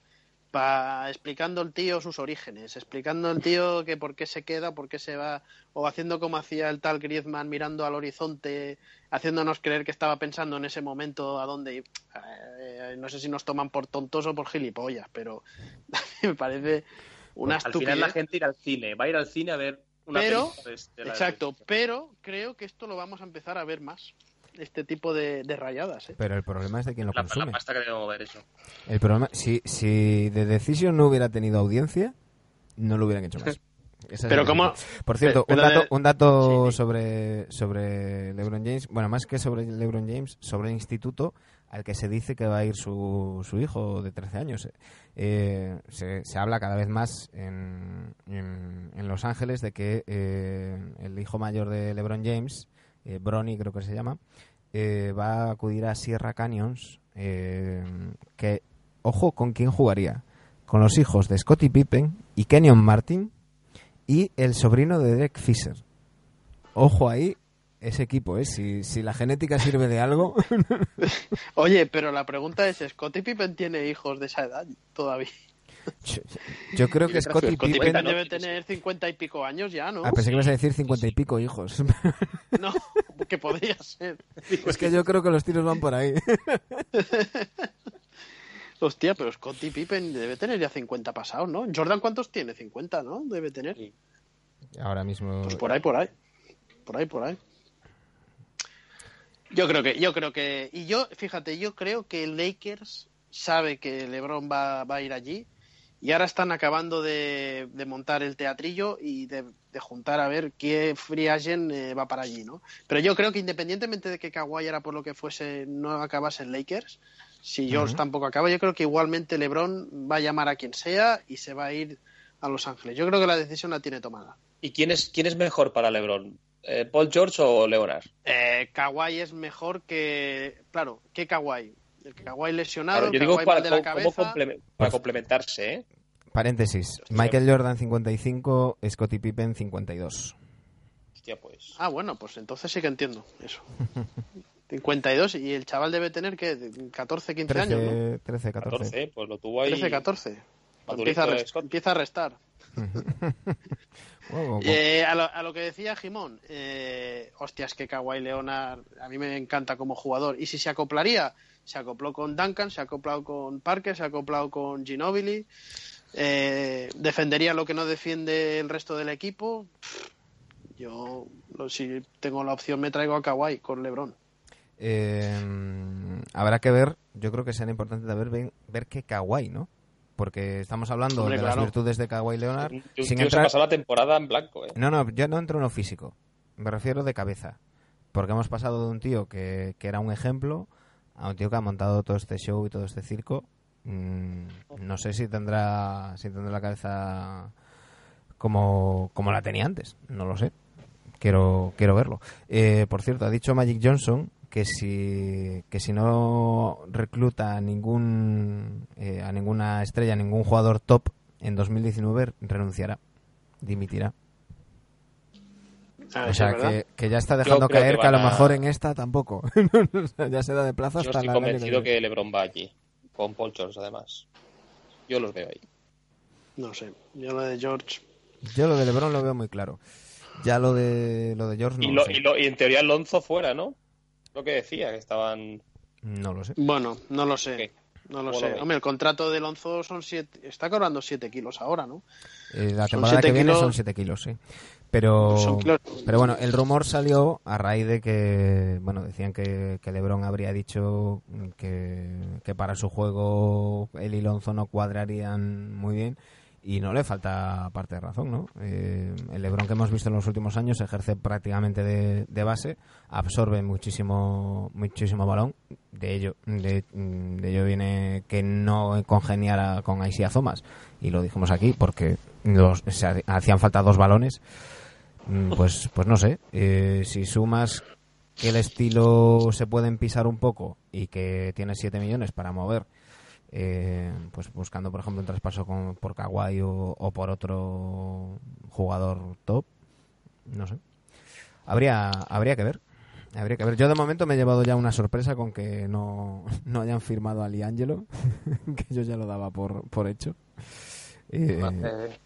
pa, explicando el tío sus orígenes, explicando el tío que por qué se queda, por qué se va, o haciendo como hacía el tal Griezmann mirando al horizonte, haciéndonos creer que estaba pensando en ese momento a dónde ir. Eh, no sé si nos toman por tontos o por gilipollas, pero me parece una Al estupidez. final la gente irá al cine, va a ir al cine a ver una Pero- película de- de la- Exacto, pero creo que esto lo vamos a empezar a ver más, este tipo de, de rayadas. ¿eh? Pero el problema es de quien lo La, la consume. pasta que debemos ver eso. El problema, si, si The Decision no hubiera tenido audiencia, no lo hubieran hecho más. Esa Pero la como-. Por cierto, pero un dato, un dato Sí, sí. sobre, sobre LeBron James, bueno, más que sobre LeBron James, sobre el instituto al que se dice que va a ir su, su hijo de 13 años. Eh, se, se habla cada vez más en, en, en Los Ángeles de que eh, el hijo mayor de LeBron James, eh, Bronny creo que se llama, eh, va a acudir a Sierra Canyons, eh, que, ojo, ¿con quién jugaría? con los hijos de Scottie Pippen y Kenyon Martin y el sobrino de Derek Fisher. Ojo ahí, ese equipo, ¿eh? Si, si la genética sirve de algo. Oye, pero la pregunta es, ¿Scottie Pippen tiene hijos de esa edad todavía? Yo, yo creo que Scottie Pippen... Pippen ¿no? debe tener cincuenta y pico años ya, ¿no? Ah, pensé que ibas a decir cincuenta y pico hijos. No, que podría ser. es que yo creo que los tiros van por ahí. Hostia, pero Scottie Pippen debe tener ya 50 pasados, ¿no? Jordan, ¿cuántos tiene? 50, ¿no? Debe tener. Ahora mismo... Pues por ahí, por ahí. Por ahí, por ahí. Yo creo que, yo creo que, y yo, fíjate, yo creo que el Lakers sabe que LeBron va, va a ir allí y ahora están acabando de, de montar el teatrillo y de, de juntar a ver qué free agent eh, va para allí, ¿no? Pero yo creo que independientemente de que Kawhi era por lo que fuese no acabase en Lakers, si George tampoco acaba, yo creo que igualmente LeBron va a llamar a quien sea y se va a ir a Los Ángeles. Yo creo que la decisión la tiene tomada. ¿Y quién es, quién es mejor para LeBron? Eh, ¿Paul George o Leonard? Eh, Kawhi es mejor que. Claro, que Kawhi. El Kawhi lesionado, Claro, yo el digo Kawhi para, mal de la cabeza. para complementarse, ¿eh? Paréntesis. Hostia. Michael Jordan 55, Scottie Pippen 52. Hostia, pues. Ah, bueno, pues entonces sí que entiendo eso. 52 y el chaval debe tener que 14, 15 años, ¿no? 13, 13, 14. 14, pues lo tuvo ahí. 13, 14. Madurito Empieza a, rest- empieza a restar. Eh, a, lo, a lo que decía Jimón, eh, hostias, que Kawhi Leonard a mí me encanta como jugador. Y si se acoplaría, se acopló con Duncan, se ha acoplado con Parker, se ha acoplado con Ginobili. eh, defendería lo que no defiende el resto del equipo. Yo, lo- si tengo la opción, me traigo a Kawhi con LeBron. Eh, habrá que ver, yo creo que será importante ver, ver, ver qué Kawhi, ¿no? Porque estamos hablando Hombre, de claro. las virtudes de Kawhi Leonard sin se entrar... pasado la temporada en blanco, ¿eh? No, no, yo no entro en lo físico. Me refiero de cabeza. Porque hemos pasado de un tío que, que era un ejemplo a un tío que ha montado todo este show y todo este circo. Mm, no sé si tendrá, si tendrá la cabeza como, como la tenía antes. No lo sé. Quiero, quiero verlo. Eh, por cierto, ha dicho Magic Johnson que si, que si no recluta a, ningún, eh, a ninguna estrella, a ningún jugador top en 2019, renunciará, dimitirá. Ah, O sea, que, que ya está dejando caer que que, a lo a- mejor en esta tampoco. Ya se da de plazo Yo hasta estoy año convencido que LeBron va allí. Con Paul George, además. Yo los veo ahí. No sé, yo lo de George. Yo lo de LeBron lo veo muy claro. Ya lo de lo de George no y, lo lo- sé. y, lo- y en teoría Alonso fuera, ¿no? Lo que decía, que estaban. No lo sé. Bueno, no lo sé. ¿Qué? No lo ¿Cómo lo sé. Hombre, el contrato de Lonzo son siete, está cobrando 7 kilos ahora, ¿no? Eh, la temporada que viene kilos. son 7 kilos, sí. Pero, pero bueno, el rumor salió a raíz de que, bueno, decían que, que LeBron habría dicho que, que para su juego él y Lonzo no cuadrarían muy bien y no le falta parte de razón, ¿no? Eh, el LeBron que hemos visto en los últimos años ejerce prácticamente de, de base, absorbe muchísimo muchísimo balón. De ello, de, de ello viene que no congeniara con Isaiah Thomas y lo dijimos aquí porque los, se ha- hacían falta dos balones. Mm, Pues, pues no sé, eh, si sumas que el estilo se pueden pisar un poco y que tiene 7 millones para mover, eh, pues buscando, por ejemplo, un traspaso con, por Kawhi o, por otro jugador top, no sé. Habría, habría que ver. Habría que ver. Yo de momento me he llevado ya una sorpresa con que no, no hayan firmado a Liangelo, que yo ya lo daba por, por hecho. Eh,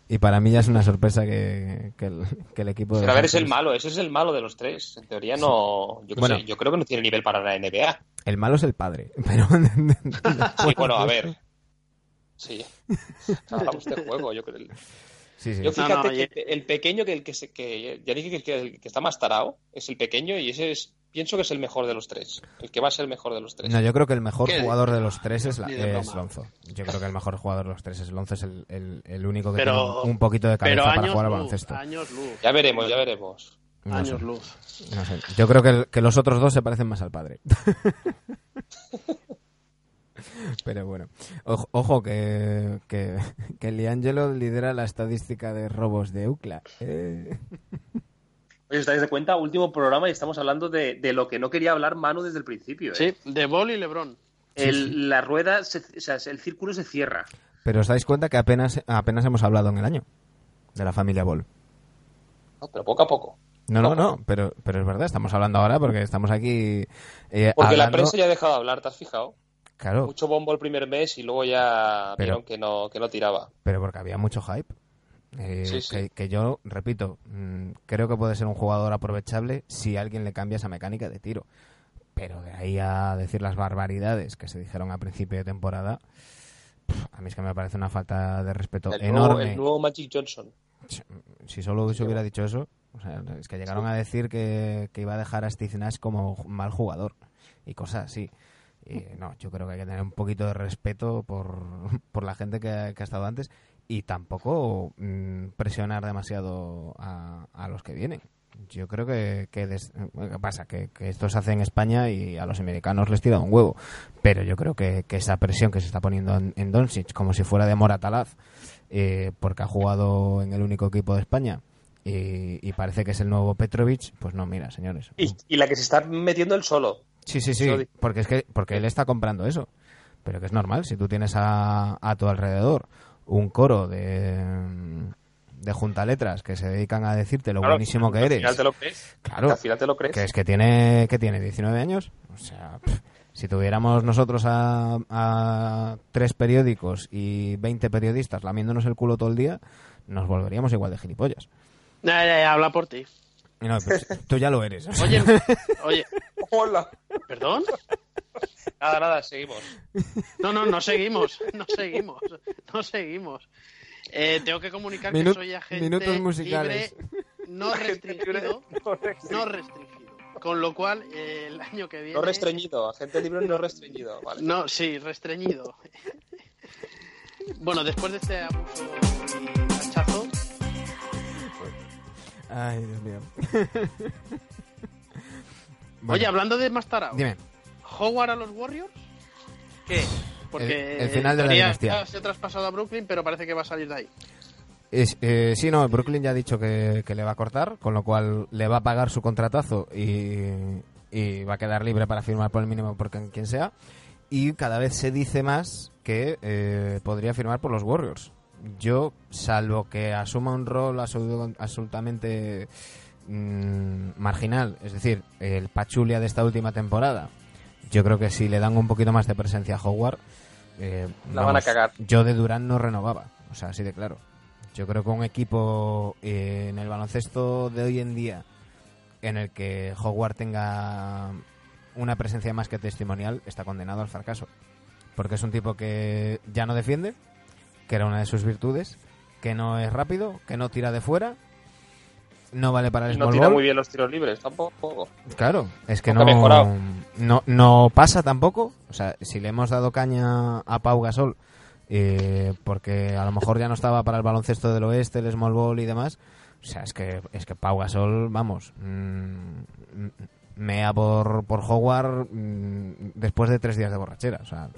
y para mí ya es una sorpresa que, que el, que el equipo pero a ver, es el malo, ese es el malo de los tres. En teoría no. Yo, Bueno. sé, yo creo que no tiene nivel para la NBA. El malo es el padre, pero... Sí, bueno, a ver. Sí. Hablamos de juego, yo creo. Sí, sí. Yo fíjate no, que y- el pequeño que el que se, que ya dije que el, que está más tarao es el pequeño y ese es pienso que es el mejor de los tres, el que va a ser el mejor de los tres. No, yo creo que el mejor ¿Qué? jugador de los tres es, la- es. Lonzo. Yo creo que el mejor jugador de los tres es Lonzo, es el, el- el único que Pero- tiene un poquito de cabeza para jugar al baloncesto. años luz. Ya veremos, ya veremos. No años sé, luz. no sé. Yo creo que, el- que los otros dos se parecen más al padre. Pero bueno, ojo, ojo que, que, que Liangelo lidera la estadística de robos de UCLA. Eh. Oye, ¿os dais de cuenta? Último programa y estamos hablando de, de lo que no quería hablar Manu desde el principio. ¿eh? Sí, de Ball y LeBron. El- La rueda, se- o sea, el círculo se cierra. Pero os dais cuenta que apenas, apenas hemos hablado en el año de la familia Ball. No, pero poco a poco. No, no, no, pero, pero es verdad, estamos hablando ahora porque estamos aquí eh, Porque la prensa ya ha dejado de hablar, ¿te has fijado? Claro, Mucho bombo el primer mes y luego ya Pero- vieron que no, que no tiraba. pero porque había mucho hype. Eh, Sí, sí. Que, que yo, repito, mm, creo que puede ser un jugador aprovechable si alguien le cambia esa mecánica de tiro. Pero de ahí a decir las barbaridades que se dijeron a principio de temporada, a mí es que me parece una falta de respeto El nuevo, enorme. el nuevo Magic Johnson. Si solo se hubiera dicho eso, o sea, es que llegaron a decir que, que iba a dejar a Steve Nash como mal jugador y cosas así. Y no, yo creo que hay que tener un poquito de respeto por, por la gente que, que ha estado antes y tampoco mm, presionar demasiado a, a los que vienen. Yo creo que, que des- ¿qué pasa? Que, que esto se hace en España y a los americanos les tira un huevo. Pero yo creo que, que esa presión que se está poniendo en, en Doncic, como si fuera de Moratalaz, eh, porque ha jugado en el único equipo de España y, y parece que es el nuevo Petrovic, pues no, mira, señores. Y, y la que se está metiendo él solo. Sí, sí, sí, porque es que porque él está comprando eso. Pero que es normal, si tú tienes a, a tu alrededor un coro de, de juntaletras que se dedican a decirte lo Claro, buenísimo que al eres. final te lo crees. Claro. Que Al final te lo crees. Que es que tiene, que tiene 19 años. O sea, si tuviéramos nosotros a, a tres periódicos y 20 periodistas lamiéndonos el culo todo el día, nos volveríamos igual de gilipollas. Ya, ya, ya, habla por ti. No, pues, tú ya lo eres. Oye, oye, Hola. ¿perdón? Nada, nada, seguimos. No, no, no seguimos, no seguimos, no seguimos. Eh, tengo que comunicar Minu- que soy agente minutos musicales. libre, no restringido, no restringido. Con lo cual, eh, el año que viene... No restreñido, agente libre no restreñido. Vale. No, sí, restreñido. Bueno, después de este abuso y hachazo, Ay, Dios mío. Oye, hablando de más tarao, dime. ¿Howard a los Warriors? ¿Qué? Porque El- el final de la dinastía. Se ha traspasado a Brooklyn, pero parece que va a salir de ahí. Es, eh, sí, no, Brooklyn ya ha dicho que, que le va a cortar, con lo cual le va a pagar su contratazo y, y va a quedar libre para firmar por el mínimo por quien quien sea. Y cada vez se dice más que eh, podría firmar por los Warriors. Yo, salvo que asuma un rol absolu- absolutamente mm, marginal, es decir, el Pachulia de esta última temporada, yo creo que si le dan un poquito más de presencia a Howard, eh, La van a cagar. Yo de Durán no renovaba, o sea, así de claro. Yo creo que un equipo eh, en el baloncesto de hoy en día en el que Howard tenga una presencia más que testimonial está condenado al fracaso. Porque es un tipo que ya no defiende, que era una de sus virtudes, que no es rápido, que no tira de fuera, no vale para el Y no small tira ball. muy bien los tiros libres tampoco. Claro, es que Aunque no, no no pasa tampoco. O sea, si le hemos dado caña a Pau Gasol, eh, porque a lo mejor ya no estaba para el baloncesto del oeste, el small ball y demás, o sea, es que es que Pau Gasol, vamos, mm, mea por, por Howard mm, después de tres días de borrachera. O sea,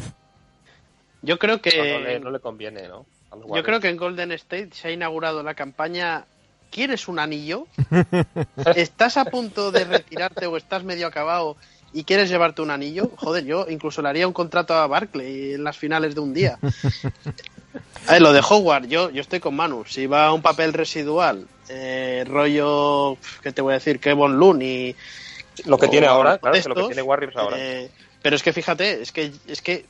Yo creo que No, no le, no le conviene, ¿no? Yo creo que en Golden State se ha inaugurado la campaña ¿Quieres un anillo? ¿Estás a punto de retirarte o estás medio acabado y quieres llevarte un anillo? Joder, yo incluso le haría un contrato a Barkley en las finales de un día. A ver, lo de Howard, yo, yo estoy con Manu. Si va a un papel residual, eh, rollo, ¿qué te voy a decir? Kevin Looney. Lo que tiene ahora, claro, que lo que tiene Warriors ahora. eh, pero es que fíjate, es que es que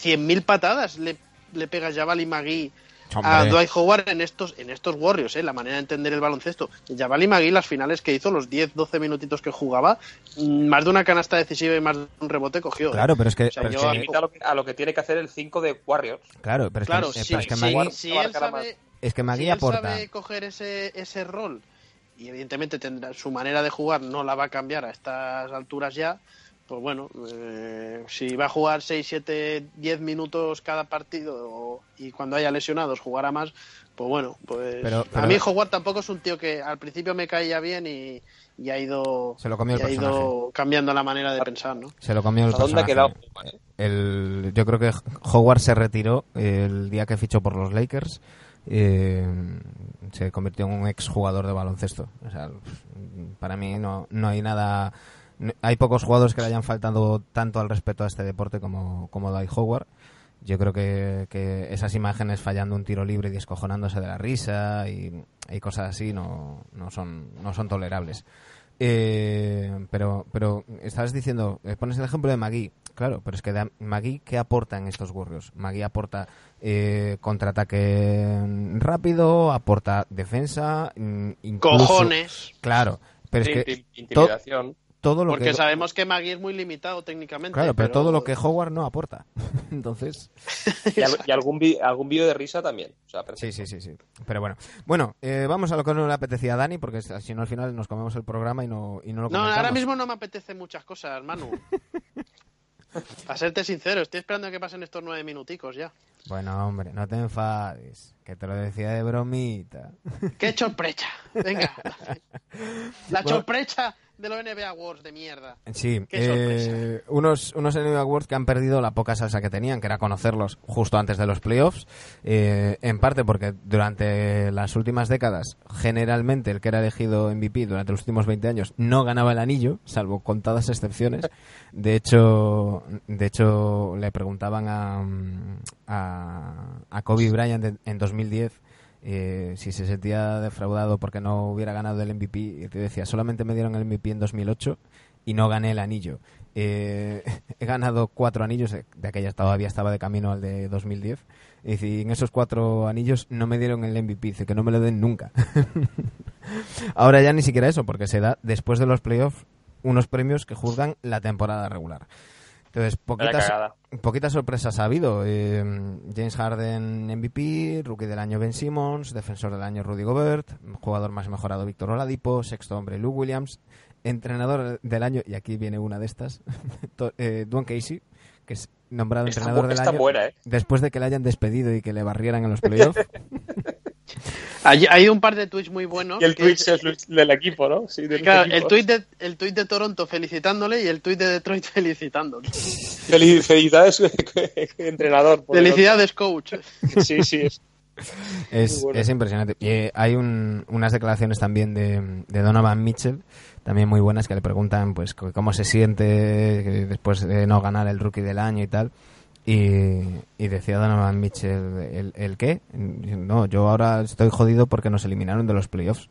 100.000 patadas le, le pega Javali Magui a. Dwight Howard en estos en estos Warriors, ¿eh? la manera de entender el baloncesto. Javali Magui, las finales que hizo, los 10-12 minutitos que jugaba, mm, más de una canasta decisiva y más de un rebote cogió. ¿eh? claro, pero es que, O sea, pero es yo que- a- Limita a lo, que, a lo que tiene que hacer el 5 de Warriors. claro, pero es Claro, que, si, pero es que Magui, si Abarcará él sabe, más. es que Magui si él aporta. sabe coger ese, ese rol y evidentemente tendrá su manera de jugar no la va a cambiar a estas alturas ya, pues bueno, eh, si va a jugar 6, 7, 10 minutos cada partido o- y cuando haya lesionados jugará más, pues bueno, pues Pero- a mí Howard tampoco es un tío que al principio me caía bien y, y ha ido Se lo comió el y ha ido cambiando la manera de pensar, ¿no? Se lo comió el ¿A dónde ha personaje. quedado eh? El, yo creo que Howard se retiró el día que fichó por los Lakers. eh, se convirtió en un ex jugador de baloncesto. O sea, para mí no, no hay nada. Hay pocos jugadores que le hayan faltado tanto al respeto a este deporte como, como Dwight Howard. Yo creo que, que esas imágenes fallando un tiro libre y descojonándose de la risa y, y cosas así no, no, son, no son tolerables. Eh, pero, pero estabas diciendo, eh, pones el ejemplo de Magui. Claro, pero es que Magui, ¿qué aporta en estos Warriors? Magui aporta eh, contraataque rápido, aporta defensa, mm, incluso... Cojones. Claro, pero es que inti- intimidación. Todo lo Porque que... sabemos que Magui es muy limitado técnicamente. Claro, pero todo lo que Howard no aporta. Entonces... Y, al- y algún, vi- algún vídeo de risa también. O sea, Sí, sí, sí, sí. Pero bueno. Bueno, eh, vamos a lo que no le apetecía a Dani, porque si no al final nos comemos el programa y no, y no lo No, comentamos. ahora mismo no me apetece muchas cosas, Manu. A serte sincero, estoy esperando a que pasen estos nueve minuticos ya. Bueno, hombre, no te enfades, que te lo decía de bromita. ¡Qué sorpresa! Venga. La Bueno. sorpresa de los NBA Awards de mierda. Sí, eh, unos, unos NBA Awards que han perdido la poca salsa que tenían, que era conocerlos justo antes de los playoffs, eh, en parte porque durante las últimas décadas, generalmente el que era elegido MVP durante los últimos 20 años no ganaba el anillo, salvo contadas excepciones. De hecho, de hecho le preguntaban a, mm, a, a Kobe Bryant en, en 2010 eh, si se sentía defraudado porque no hubiera ganado el MVP, y te decía, solamente me dieron el MVP en 2008 y no gané el anillo. Eh, he ganado cuatro anillos, de, de aquella todavía estaba de camino al de 2010, y dice, y en esos cuatro anillos no me dieron el MVP, dice que no me lo den nunca. Ahora ya ni siquiera eso, porque se da después de los playoffs unos premios que juzgan la temporada regular. Entonces, poquitas, poquitas sorpresas ha habido. Eh, James Harden MVP, rookie del año Ben Simmons, defensor del año Rudy Gobert, jugador más mejorado Víctor Oladipo, sexto hombre Lou Williams, entrenador del año, y aquí viene una de estas, eh, Dwayne Casey, que es nombrado Está, entrenador bu- del año buena, ¿eh? después de que le hayan despedido y que le barrieran en los playoffs. Hay, hay un par de tweets muy buenos. Y el Twitch es- es del equipo, ¿no? Sí, del Claro, equipo. el tweet, de, el tuit de Toronto felicitándole y el tuit de Detroit felicitándole. Feliz- felicidades, entrenador. Felicidades, coach. Sí, sí. Es, Es, Muy bueno. es impresionante. Y, eh, hay un- unas declaraciones también de, de Donovan Mitchell, también muy buenas, que le preguntan pues cómo se siente después de no ganar el rookie del año y tal. Y, y decía Donovan Mitchell, ¿el, el qué? No, yo ahora estoy jodido porque nos eliminaron de los playoffs.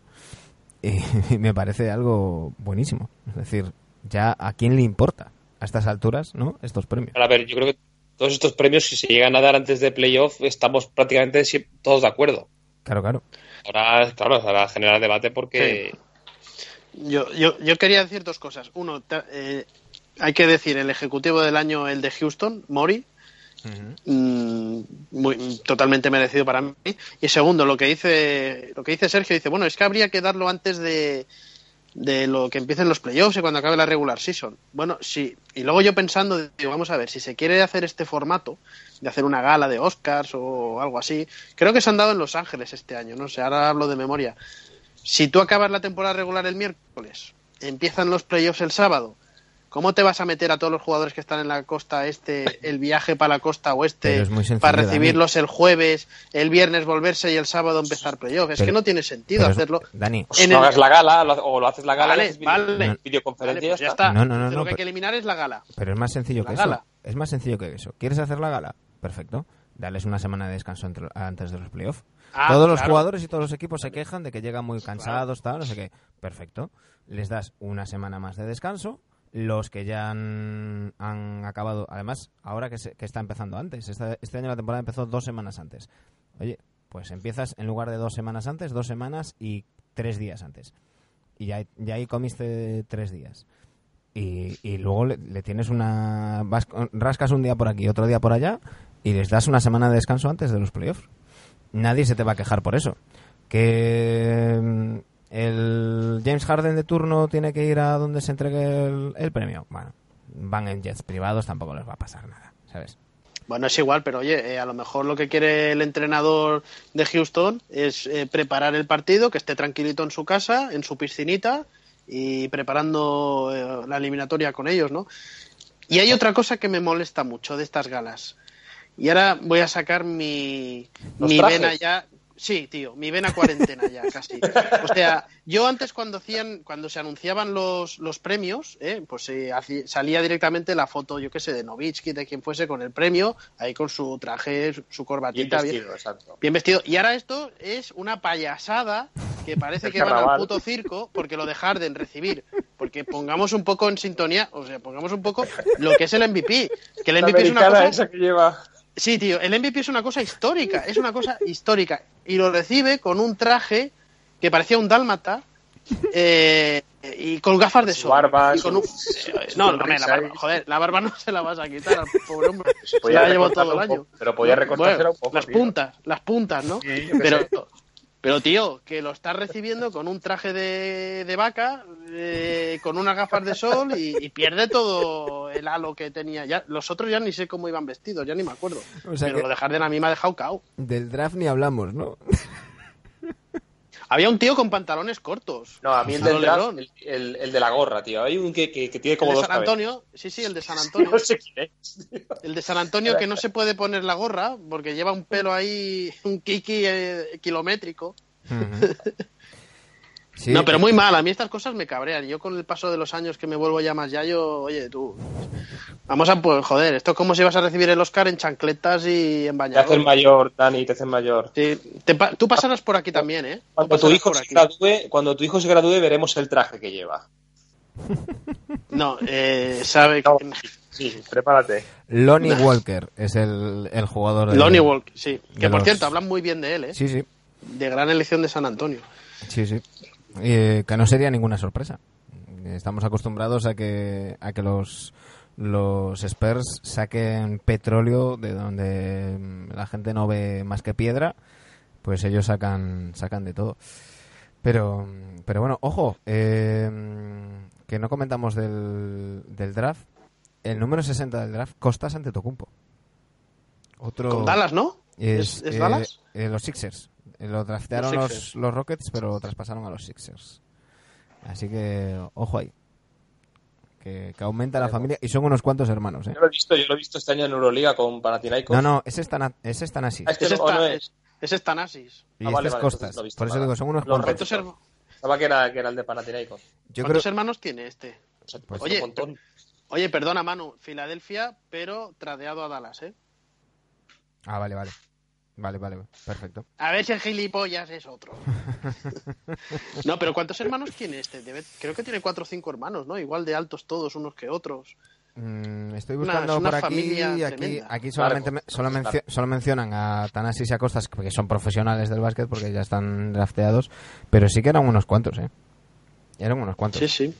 Y, y me parece algo buenísimo. Es decir, ya a quién le importa a estas alturas, ¿no? Estos premios. a ver, yo creo que todos estos premios, si se llegan a dar antes de playoff, estamos prácticamente todos de acuerdo. Claro, claro. Ahora, claro, ahora generar debate porque Yo, yo, yo quería decir dos cosas. Uno, eh, hay que decir el ejecutivo del año, el de Houston, Mori, mm, muy, totalmente merecido para mí. Y segundo, lo que dice, lo que dice Sergio, dice, bueno, es que habría que darlo antes de, de lo que empiecen los playoffs y cuando acabe la regular season. Bueno, sí. Y luego yo pensando, digo, vamos a ver, si se quiere hacer este formato, de hacer una gala de Oscars o algo así, creo que se han dado en Los Ángeles este año, no sé, ahora hablo de memoria. Si tú acabas la temporada regular el miércoles, empiezan los playoffs el sábado, ¿cómo te vas a meter a todos los jugadores que están en la costa este, el viaje para la costa oeste, sencillo, para Dani. recibirlos el jueves, el viernes volverse y el sábado empezar playoffs? Es Pero- que no tiene sentido es- hacerlo. Dani, En no el- hagas la gala o lo haces la gala Vale, vale. Vale, videoconferencia pues y ya está. No, no, no, no, lo que hay que eliminar es la gala. Pero es más sencillo La que gala. eso. Es más sencillo que eso. ¿Quieres hacer la gala? Perfecto. Darles una semana de descanso entre- antes de los playoffs. Ah, todos los claro. jugadores y todos los equipos se quejan de que llegan muy cansados, tal, no sé qué. Perfecto. Les das una semana más de descanso. Los que ya han, han acabado, además, ahora que, se- que está empezando antes, esta- este año la temporada empezó dos semanas antes. Oye, pues empiezas en lugar de dos semanas antes, dos semanas y tres días antes. Y ya, ya ahí comiste tres días y, y luego le, tienes una vas rascas un día por aquí otro día por allá y les das una semana de descanso antes de los playoffs nadie se te va a quejar por eso que el James Harden de turno tiene que ir a donde se entregue el, el premio bueno van en jets privados tampoco les va a pasar nada sabes Bueno, es igual, pero oye, eh, a lo mejor lo que quiere el entrenador de Houston es eh, preparar el partido, que esté tranquilito en su casa, en su piscinita y preparando eh, la eliminatoria con ellos, ¿no? Y hay otra cosa que me molesta mucho de estas galas. Y ahora voy a sacar mi, mi vena ya Sí, tío, mi vena cuarentena ya, casi. O sea, yo antes cuando hacían, cuando se anunciaban los, los premios, ¿eh? pues eh, salía directamente la foto, yo qué sé, de Novitsky, de quien fuese, con el premio, ahí con su traje, su- Bien corbatita, bien, vestido, exacto. bien vestido. Y ahora esto es una payasada que parece El que van al puto circo porque lo de Harden recibir. Porque pongamos un poco en sintonía, o sea, pongamos un poco lo que es el MVP. Que el MVP es una cosa... esa que lleva. Sí, tío, el MVP es una cosa histórica, es una cosa histórica. Y lo recibe con un traje que parecía un dálmata eh, y con gafas de Su sol. barba, Y con su- un- su Eh, No, no, la barba, joder, la barba no se la vas a quitar al pobre hombre. Se la llevó todo el año. poco, pero podía recortársela Bueno, un poco, Las tío. puntas, las puntas, ¿no? Sí, pero, sé. Pero, tío, que lo estás recibiendo con un traje de, de vaca, eh, con unas gafas de sol y, y pierde todo el halo que tenía. Ya, los otros ya ni sé cómo iban vestidos, ya ni me acuerdo. O sea pero que- lo de Harden a mí me ha dejado cao. Del draft ni hablamos, ¿no? Había un tío con pantalones cortos. No, a mí el del draft, el, el- el de la gorra, tío. Hay un que, que, que tiene El como de dos San Antonio, sí, sí, el de San. Antonio. No sé quién es. tío. El de San Antonio que no se puede poner la gorra porque lleva un pelo ahí, un kiki eh, kilométrico. Sí, no, pero muy mal. A mí estas cosas me cabrean. Yo con el paso de los años que me vuelvo ya más yayo, oye, tú. Vamos a, pues, joder, esto es como si vas a recibir el Oscar en chancletas y en Te haces bañador. mayor, Dani, te haces mayor. Sí, te tú pasarás por aquí también, ¿eh? Cuando tu, hijo se gradúe, cuando tu hijo se gradúe, veremos el traje que lleva. No, eh, sabe No, que... sí, prepárate. Lonnie Walker es el, el jugador de... Lonnie Walk, sí. Que por los- cierto, hablan muy bien de él, ¿eh? Sí, sí, De gran elección de San Antonio. sí, sí. Eh, que no sería ninguna sorpresa. Estamos acostumbrados a que, a que los, los Spurs saquen petróleo de donde mm, la gente no ve más que piedra, pues ellos sacan, sacan de todo. Pero, pero bueno, ojo, eh, que no comentamos del, del draft. El número 60 del draft, Costas ante Tocumpo. Otro Con Dallas, ¿no? es, ¿Es, es eh, Dallas? eh, los Sixers. Eh, Lo draftearon Los los, Sixers. los Rockets, pero lo traspasaron a los Sixers. Así que, ojo ahí. Que, que aumenta la familia. Y son unos cuantos hermanos, ¿eh? Yo lo he visto, yo lo he visto este año en Euroliga con Panathinaikos. No, no, ese es tan, ese es tan así. Ah, este Ese no, o está- no es, ese. Y Ah, este es vale, Costas. visto Por eso digo, son unos Los cuantos. ¿Cuántos, Rockets. her- Pensaba que era, que era el de Panathinaikos. Yo creo, cuántos hermanos tiene este? O sea, Pues- un Oye, montón. Oye, perdona, Manu. Filadelfia, pero tradeado a Dallas, ¿eh? Ah, vale, vale. Vale, vale, perfecto. A ver si el gilipollas es otro. no, pero ¿cuántos hermanos tiene este? Debe- creo que tiene cuatro o cinco hermanos, ¿no? Igual de altos todos unos que otros. Mm, estoy Una- buscando es una por aquí aquí, aquí solamente, me- solo, mencio- solo mencionan a Tanasis y a Costas, que son profesionales del básquet porque ya están drafteados, pero sí que eran unos cuantos, ¿eh? Eran unos cuantos. Sí, sí.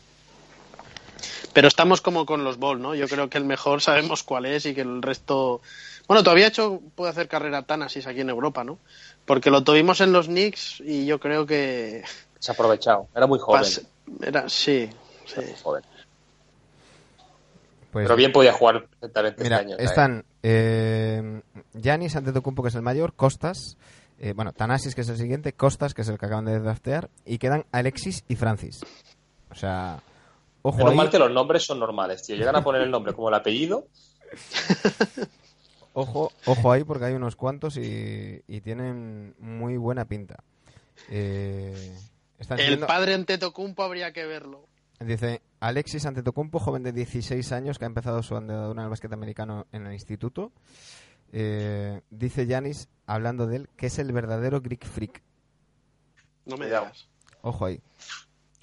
Pero estamos como con los Ball, ¿no? Yo creo que el mejor sabemos cuál es y que el resto... Bueno, todavía hecho puede hacer carrera Tanasis aquí en Europa, ¿no? Porque lo tuvimos en los Knicks y yo creo que... Se ha aprovechado. Era muy joven. pas- Era, sí, sí. Era muy joven. Pues, Pero bien podía jugar perfectamente Mira, este año. están eh, Giannis Antetokounmpo, que es el mayor, Costas, eh, bueno, Tanasis, que es el siguiente, Costas, que es el que acaban de draftear, y quedan Alexis y Francis. O sea, ojo Menos ahí, mal que los nombres son normales, tío. Llegan a poner el nombre como el apellido. ojo, ojo ahí, porque hay unos cuantos y, y tienen muy buena pinta. Eh, están El padre Antetokounmpo habría que verlo. Dice Alexis Antetokounmpo, joven de 16 años que ha empezado su andadura en el básquet americano en el instituto. Eh, dice Yanis, hablando de él, que es el verdadero Greek Freak. No me digas. Ojo ahí.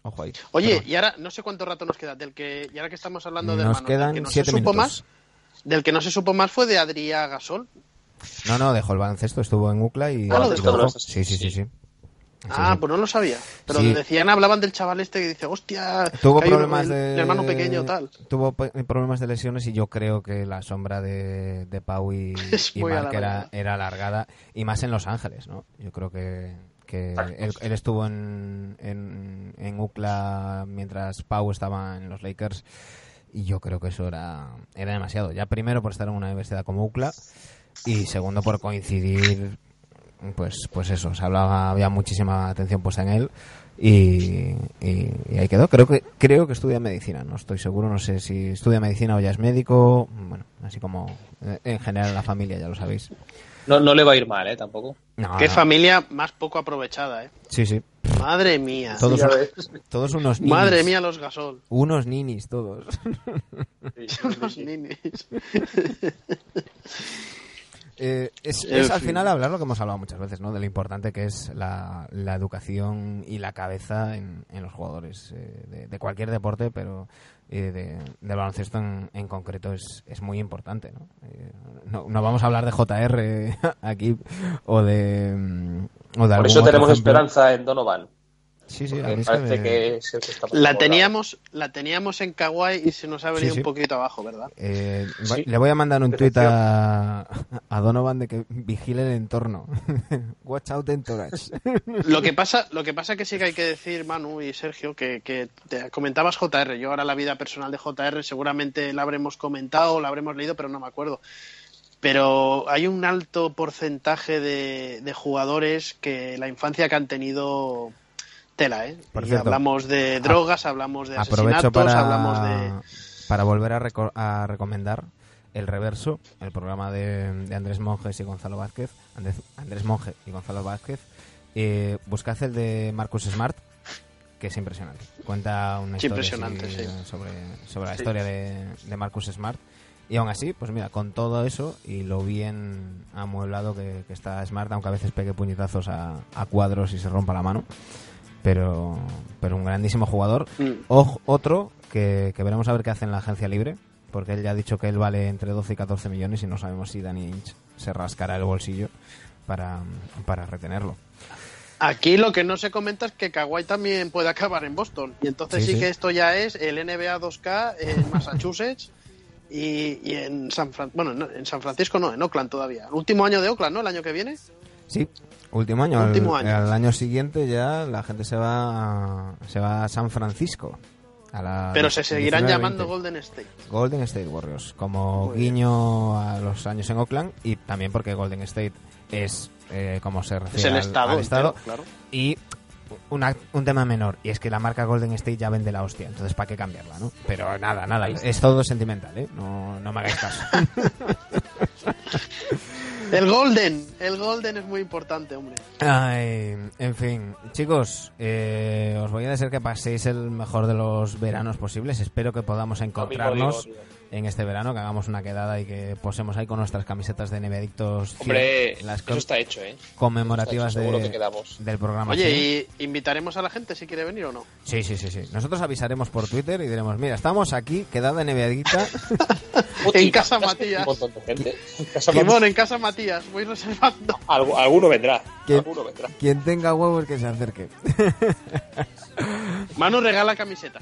Ojo ahí. Oye, y ahora no sé cuánto rato nos queda. Del que, y ahora que estamos hablando de nos hermanos, del quedan que se siete supo minutos. más, del que no se supo más fue de Adrià Gasol. No, no, dejó el baloncesto, estuvo en UCLA y, Ah, lo dejó. Sí, sí, sí, sí. Ah, pues no lo sabía. Pero Sí. decían, hablaban del chaval este que dice, hostia, Tuvo que hay un- problemas de hermano pequeño tal. Tuvo problemas de lesiones y yo creo que la sombra de, de Pau y, y Mark era, era alargada y más en Los Ángeles, ¿no? Yo creo que, que él, él estuvo en, en, en UCLA mientras Pau estaba en los Lakers y yo creo que eso era, era demasiado. Ya primero por estar en una universidad como UCLA y segundo por coincidir pues, pues eso, se hablaba, había muchísima atención puesta en él y, y- y ahí quedó. Creo que, creo que estudia medicina, no estoy seguro, no sé si estudia medicina o ya es médico, bueno, así como eh, en general en la familia, ya lo sabéis. No, no le va a ir mal, ¿eh? Tampoco. No, Qué no. familia más poco aprovechada, ¿eh? Sí, sí, Madre mía. todos, unos ninis. Madre mía los gasol. Unos ninis, todos. Los ninis. Eh, es, es al fin. final hablar lo que hemos hablado muchas veces, ¿no? De lo importante que es la, la educación y la cabeza en, en los jugadores eh, de, de cualquier deporte, pero eh, de, del baloncesto en, en concreto es, es muy importante, ¿no? Eh, no, no vamos a hablar de JR aquí o de, mm, o de Por algún eso tenemos ejemplo. esperanza en Donovan. Sí, sí, a mí parece me- que es el que está La teníamos, la teníamos en Kawaii y se nos ha venido Sí, sí. un poquito abajo, ¿verdad? Eh, Sí. Le voy a mandar un tuit a, a Donovan de que vigile el entorno. Watch out entourage. Lo que pasa, lo que pasa que sí que hay que decir, Manu y Sergio, que, que te comentabas JR. Yo ahora la vida personal de JR seguramente la habremos comentado, la habremos leído, pero no me acuerdo. Pero hay un alto porcentaje de, de jugadores que la infancia que han tenido tela, ¿eh? Por cierto, hablamos de drogas, hablamos de asesinatos, para, hablamos de... para volver a, reco- a recomendar El Reverso, el programa de, de Andrés Monjes y Gonzalo Vázquez. Andrés, Andrés Monge y Gonzalo Vázquez. Eh, buscad el de Marcus Smart, que es impresionante. Cuenta una Sí, historia impresionante, así, sí. sobre, sobre la historia de, de Marcus Smart. Y aún así, pues mira, con todo eso y lo bien amueblado que, que está Smart, aunque a veces pegue puñetazos a, a cuadros y se rompa la mano, pero, pero un grandísimo jugador. Mm. O- otro que, que veremos a ver qué hace en la agencia libre, porque él ya ha dicho que él vale entre 12 y 14 millones y no sabemos si Danny Inch se rascará el bolsillo para, para retenerlo. Aquí lo que no se comenta es que Kawhi también puede acabar en Boston. Y entonces Sí, sí, sí. que esto ya es el NBA 2K en Massachusetts y, y en San Fran bueno, no, en San Francisco no, en Oakland todavía. El último año de Oakland, ¿no? El año que viene. Sí, último año. Último al, año. al año siguiente ya la gente se va a, se va a San Francisco. a la Pero se seguirán 19-20. llamando Golden State. Golden State Warriors, como Muy bien. guiño a los años en Oakland y también porque Golden State es eh, como se refiere Es el al- estado. al estado entero, claro. y una- un tema menor y es que la marca Golden State ya vende la hostia entonces para qué cambiarla no pero nada nada es todo sentimental ¿eh? no, no me hagáis caso El Golden, el Golden es muy importante, hombre. Ay, en fin, chicos, eh, os voy a decir que paséis el mejor de los veranos posibles. Espero que podamos encontrarnos. En este verano, que hagamos una quedada y que posemos ahí con nuestras camisetas de Nevedictos Hombre, las eso está hecho, ¿eh? conmemorativas hecho, seguro de- que quedamos. del programa. Oye, sí. ¿y invitaremos a la gente si quiere venir o no? sí, sí, sí, sí. Nosotros avisaremos por Twitter y diremos, mira, estamos aquí, quedada Nevedicta. En casa Un Matías. montón de gente. En casa Simón, Matías. en casa Matías, voy reservando. Algu- alguno vendrá. ¿Quién? Alguno vendrá. Quien tenga huevos que se acerque. Manu regala camiseta.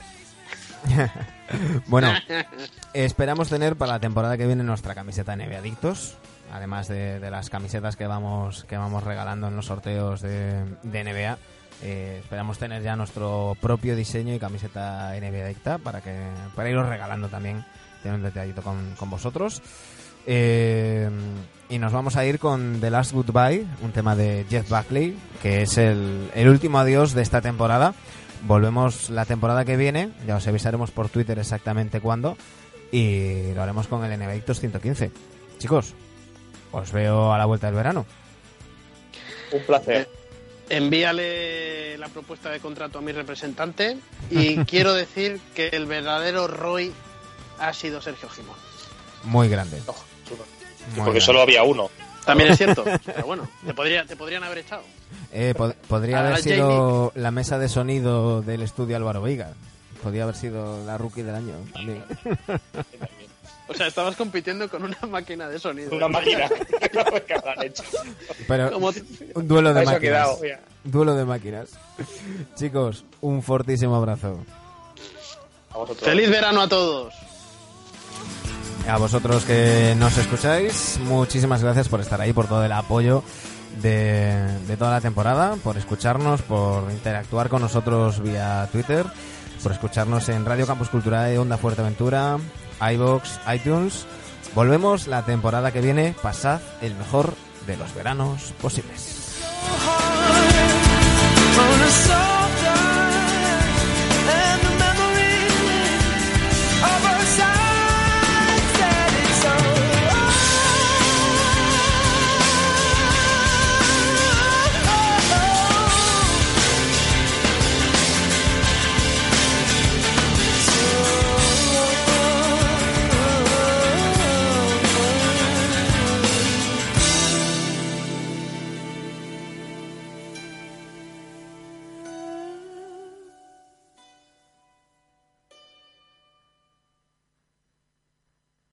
Bueno, esperamos tener para la temporada que viene nuestra camiseta NBA Adictos, además de, las camisetas que vamos que vamos regalando en los sorteos de, de NBA. eh, esperamos tener ya nuestro propio diseño y camiseta NBA Adicta para que para iros regalando también, tener un detallito con, con vosotros. Eh, y nos vamos a ir con The Last Goodbye, un tema de Jeff Buckley, que es el, el último adiós de esta temporada. Volvemos la temporada que viene, ya os avisaremos por Twitter exactamente cuándo, y lo haremos con el NBA Adictos 115. Chicos, os veo a la vuelta del verano. Un placer. Envíale la propuesta de contrato a mi representante y quiero decir que el verdadero Roy ha sido Sergio Gimón. Muy grande. Chulo. muy Porque grande. solo había uno. También es cierto, pero bueno, te, podría, te podrían haber echado. Eh, pod- podría haber sido la mesa de sonido del estudio Álvaro Veiga. Podría haber sido la rookie del año también. O sea, estabas compitiendo con una máquina de sonido. Una máquina. que habrán hecho. Pero un duelo de máquinas. quedado. Duelo de máquinas. Chicos, un fortísimo abrazo. A vosotros. Feliz verano a todos. A vosotros que nos escucháis, muchísimas gracias por estar ahí, por todo el apoyo de, toda la temporada, por escucharnos, por interactuar con nosotros vía Twitter, por escucharnos en Radio Campus Cultural de Onda Fuerteventura, iBox, iTunes. Volvemos la temporada que viene, pasad el mejor de los veranos posibles.